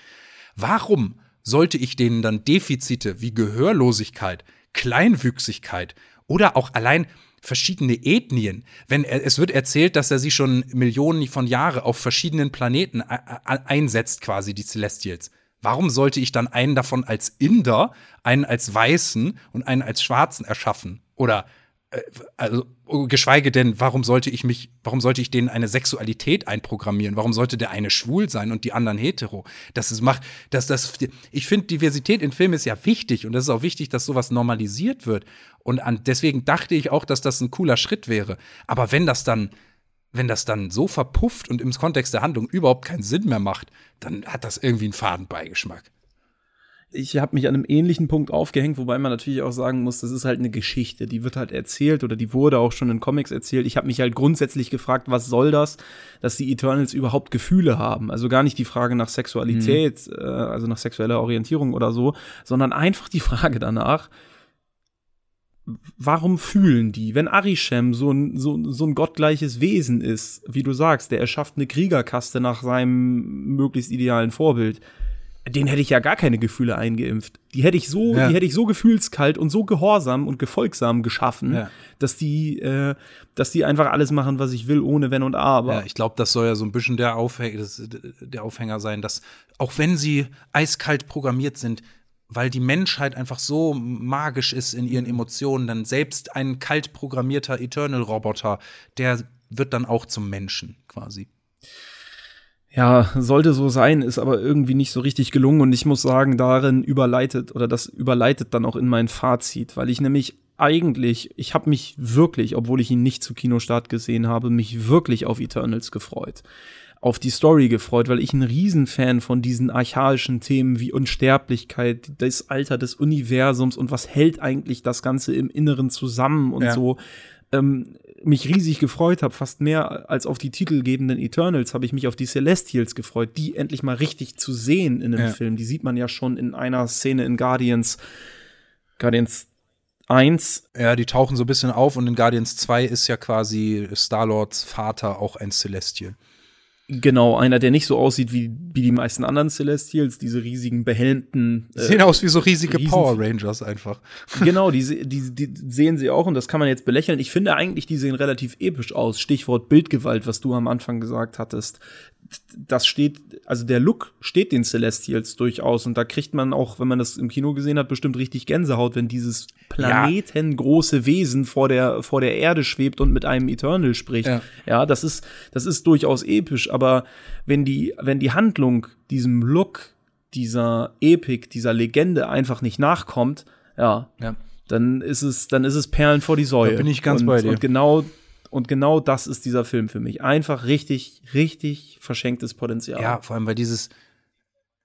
Warum sollte ich denen dann Defizite wie Gehörlosigkeit, Kleinwüchsigkeit oder auch allein verschiedene Ethnien, wenn es wird erzählt, dass er sie schon Millionen von Jahren auf verschiedenen Planeten einsetzt, quasi die Celestials. Warum sollte ich dann einen davon als Inder, einen als Weißen und einen als Schwarzen erschaffen? Oder also geschweige denn, warum sollte ich mich, warum sollte ich denen eine Sexualität einprogrammieren? Warum sollte der eine schwul sein und die anderen hetero? Das ist macht, dass das, ich finde Diversität in Filmen ist ja wichtig und es ist auch wichtig, dass sowas normalisiert wird. Und an, deswegen dachte ich auch, dass das ein cooler Schritt wäre. Aber wenn das dann wenn das dann so verpufft und im Kontext der Handlung überhaupt keinen Sinn mehr macht, dann hat das irgendwie einen Fadenbeigeschmack. Ich habe mich an einem ähnlichen Punkt aufgehängt, wobei man natürlich auch sagen muss, das ist halt eine Geschichte, die wird halt erzählt oder die wurde auch schon in Comics erzählt. Ich habe mich halt grundsätzlich gefragt, was soll das, dass die Eternals überhaupt Gefühle haben? Also gar nicht die Frage nach Sexualität, äh, also nach sexueller Orientierung oder so, sondern einfach die Frage danach, warum fühlen die? Wenn Arishem so ein, so, so ein gottgleiches Wesen ist, wie du sagst, der erschafft eine Kriegerkaste nach seinem möglichst idealen Vorbild, den hätte ich ja gar keine Gefühle eingeimpft. Die hätte ich so, Ja. die hätte ich so gefühlskalt und so gehorsam und gefolgsam geschaffen, Ja. dass die, äh, dass die einfach alles machen, was ich will, ohne Wenn und Aber. Ja, ich glaube, das soll ja so ein bisschen der, Aufhäng das, der Aufhänger sein, dass auch wenn sie eiskalt programmiert sind, weil die Menschheit einfach so magisch ist in ihren Emotionen, dann selbst ein kalt programmierter Eternal-Roboter, der wird dann auch zum Menschen quasi. Ja, sollte so sein, ist aber irgendwie nicht so richtig gelungen und ich muss sagen, darin überleitet oder das überleitet dann auch in mein Fazit, weil ich nämlich eigentlich, ich habe mich wirklich, obwohl ich ihn nicht zu Kinostart gesehen habe, mich wirklich auf Eternals gefreut. Auf die Story gefreut, weil ich ein Riesenfan von diesen archaischen Themen wie Unsterblichkeit, das Alter des Universums und was hält eigentlich das Ganze im Inneren zusammen und Ja. so ähm, mich riesig gefreut habe, fast mehr als auf die titelgebenden Eternals, habe ich mich auf die Celestials gefreut, die endlich mal richtig zu sehen in einem Ja. Film. Die sieht man ja schon in einer Szene in Guardians, Guardians 1. Ja, die tauchen so ein bisschen auf und in Guardians 2 ist ja quasi Star-Lords Vater auch ein Celestial. Genau, einer, der nicht so aussieht wie, wie die meisten anderen Celestials, diese riesigen, behelmten. Die sehen aus wie so riesige Riesen- Power Rangers einfach. genau, die, die, die sehen sie auch und das kann man jetzt belächeln. Ich finde eigentlich, die sehen relativ episch aus. Stichwort Bildgewalt, was du am Anfang gesagt hattest. Das steht, also der Look steht den Celestials durchaus und da kriegt man auch, wenn man das im Kino gesehen hat, bestimmt richtig Gänsehaut, wenn dieses planetengroße Wesen vor der, vor der Erde schwebt und mit einem Eternal spricht. Ja. Ja, das ist, das ist durchaus episch, aber wenn die, wenn die Handlung diesem Look, dieser Epik, dieser Legende einfach nicht nachkommt, ja, Ja. dann ist es, dann ist es Perlen vor die Säue. Da bin ich ganz und, bei dir. Und genau, und genau das ist dieser Film für mich. Einfach richtig, richtig verschenktes Potenzial. Ja, vor allem, weil dieses,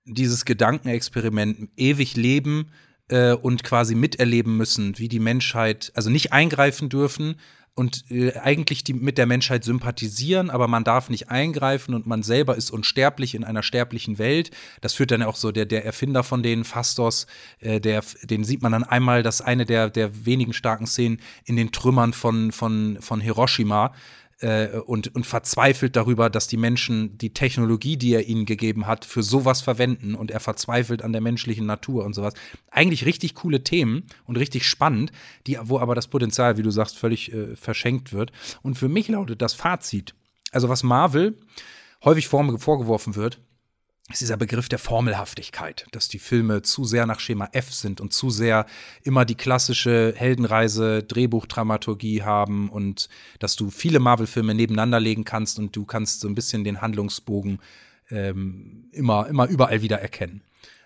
dieses Gedankenexperiment ewig leben äh, und quasi miterleben müssen, wie die Menschheit, also nicht eingreifen dürfen und äh, eigentlich die, mit der Menschheit sympathisieren, aber man darf nicht eingreifen und man selber ist unsterblich in einer sterblichen Welt. Das führt dann auch so der, der Erfinder von denen, Fastos, äh, der, den sieht man dann einmal, das eine der, der wenigen starken Szenen in den Trümmern von, von, von Hiroshima äh, und, und verzweifelt darüber, dass die Menschen die Technologie, die er ihnen gegeben hat, für sowas verwenden und er verzweifelt an der menschlichen Natur und sowas. Eigentlich richtig coole Themen und richtig spannend, die, wo aber das Potenzial, wie du sagst, völlig äh, verschenkt wird. Und für mich lautet das Fazit, also was Marvel häufig vor, vorgeworfen wird, ist dieser Begriff der Formelhaftigkeit, dass die Filme zu sehr nach Schema F sind und zu sehr immer die klassische Heldenreise, Drehbuchdramaturgie haben und dass du viele Marvel-Filme nebeneinander legen kannst und du kannst so ein bisschen den Handlungsbogen ähm, immer, immer überall wieder erkennen.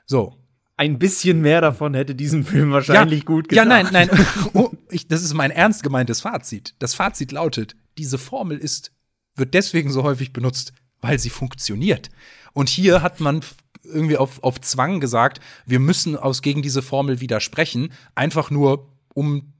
So. Ein bisschen mehr davon hätte diesen Film wahrscheinlich gut Ja, getan. nein, nein. Oh, ich, das ist mein ernst gemeintes Fazit. Das Fazit lautet, diese Formel ist, wird deswegen so häufig benutzt, weil sie funktioniert. Und hier hat man irgendwie auf, auf Zwang gesagt, wir müssen aus gegen diese Formel widersprechen, einfach nur, um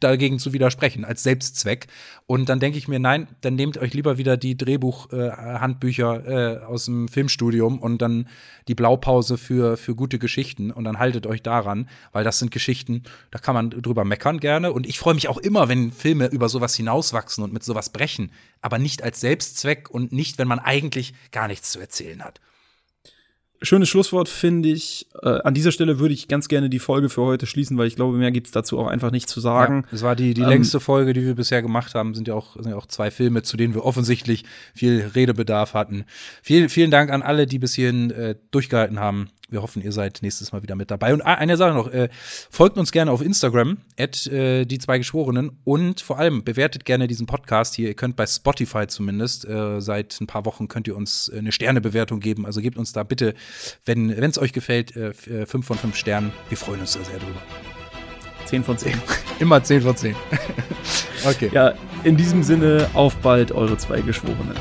dagegen zu widersprechen, als Selbstzweck. Und dann denke ich mir, nein, dann nehmt euch lieber wieder die Drehbuch-Handbücher äh, aus dem Filmstudium und dann die Blaupause für, für gute Geschichten und dann haltet euch daran, weil das sind Geschichten, da kann man drüber meckern gerne. Und ich freue mich auch immer, wenn Filme über sowas hinauswachsen und mit sowas brechen, aber nicht als Selbstzweck und nicht, wenn man eigentlich gar nichts zu erzählen hat. Schönes Schlusswort finde ich. Äh, an dieser Stelle würde ich ganz gerne die Folge für heute schließen, weil ich glaube, mehr gibt es dazu auch einfach nicht zu sagen. Ja, war die, die Ähm, längste Folge, die wir bisher gemacht haben. Sind ja, auch, sind ja auch zwei Filme, zu denen wir offensichtlich viel Redebedarf hatten. Vielen, vielen Dank an alle, die bis hierhin äh, durchgehalten haben. Wir hoffen, ihr seid nächstes Mal wieder mit dabei. Und eine Sache noch, äh, folgt uns gerne auf Instagram, at, äh, die zwei Geschworenen und vor allem bewertet gerne diesen Podcast hier. Ihr könnt bei Spotify zumindest, äh, seit ein paar Wochen könnt ihr uns äh, eine Sternebewertung geben. Also gebt uns da bitte, wenn es euch gefällt, äh, f- äh, fünf von fünf Sternen. Wir freuen uns da sehr drüber. 10 von 10. Immer 10 von 10. okay. Ja, in diesem Sinne, auf bald, eure zwei Geschworenen.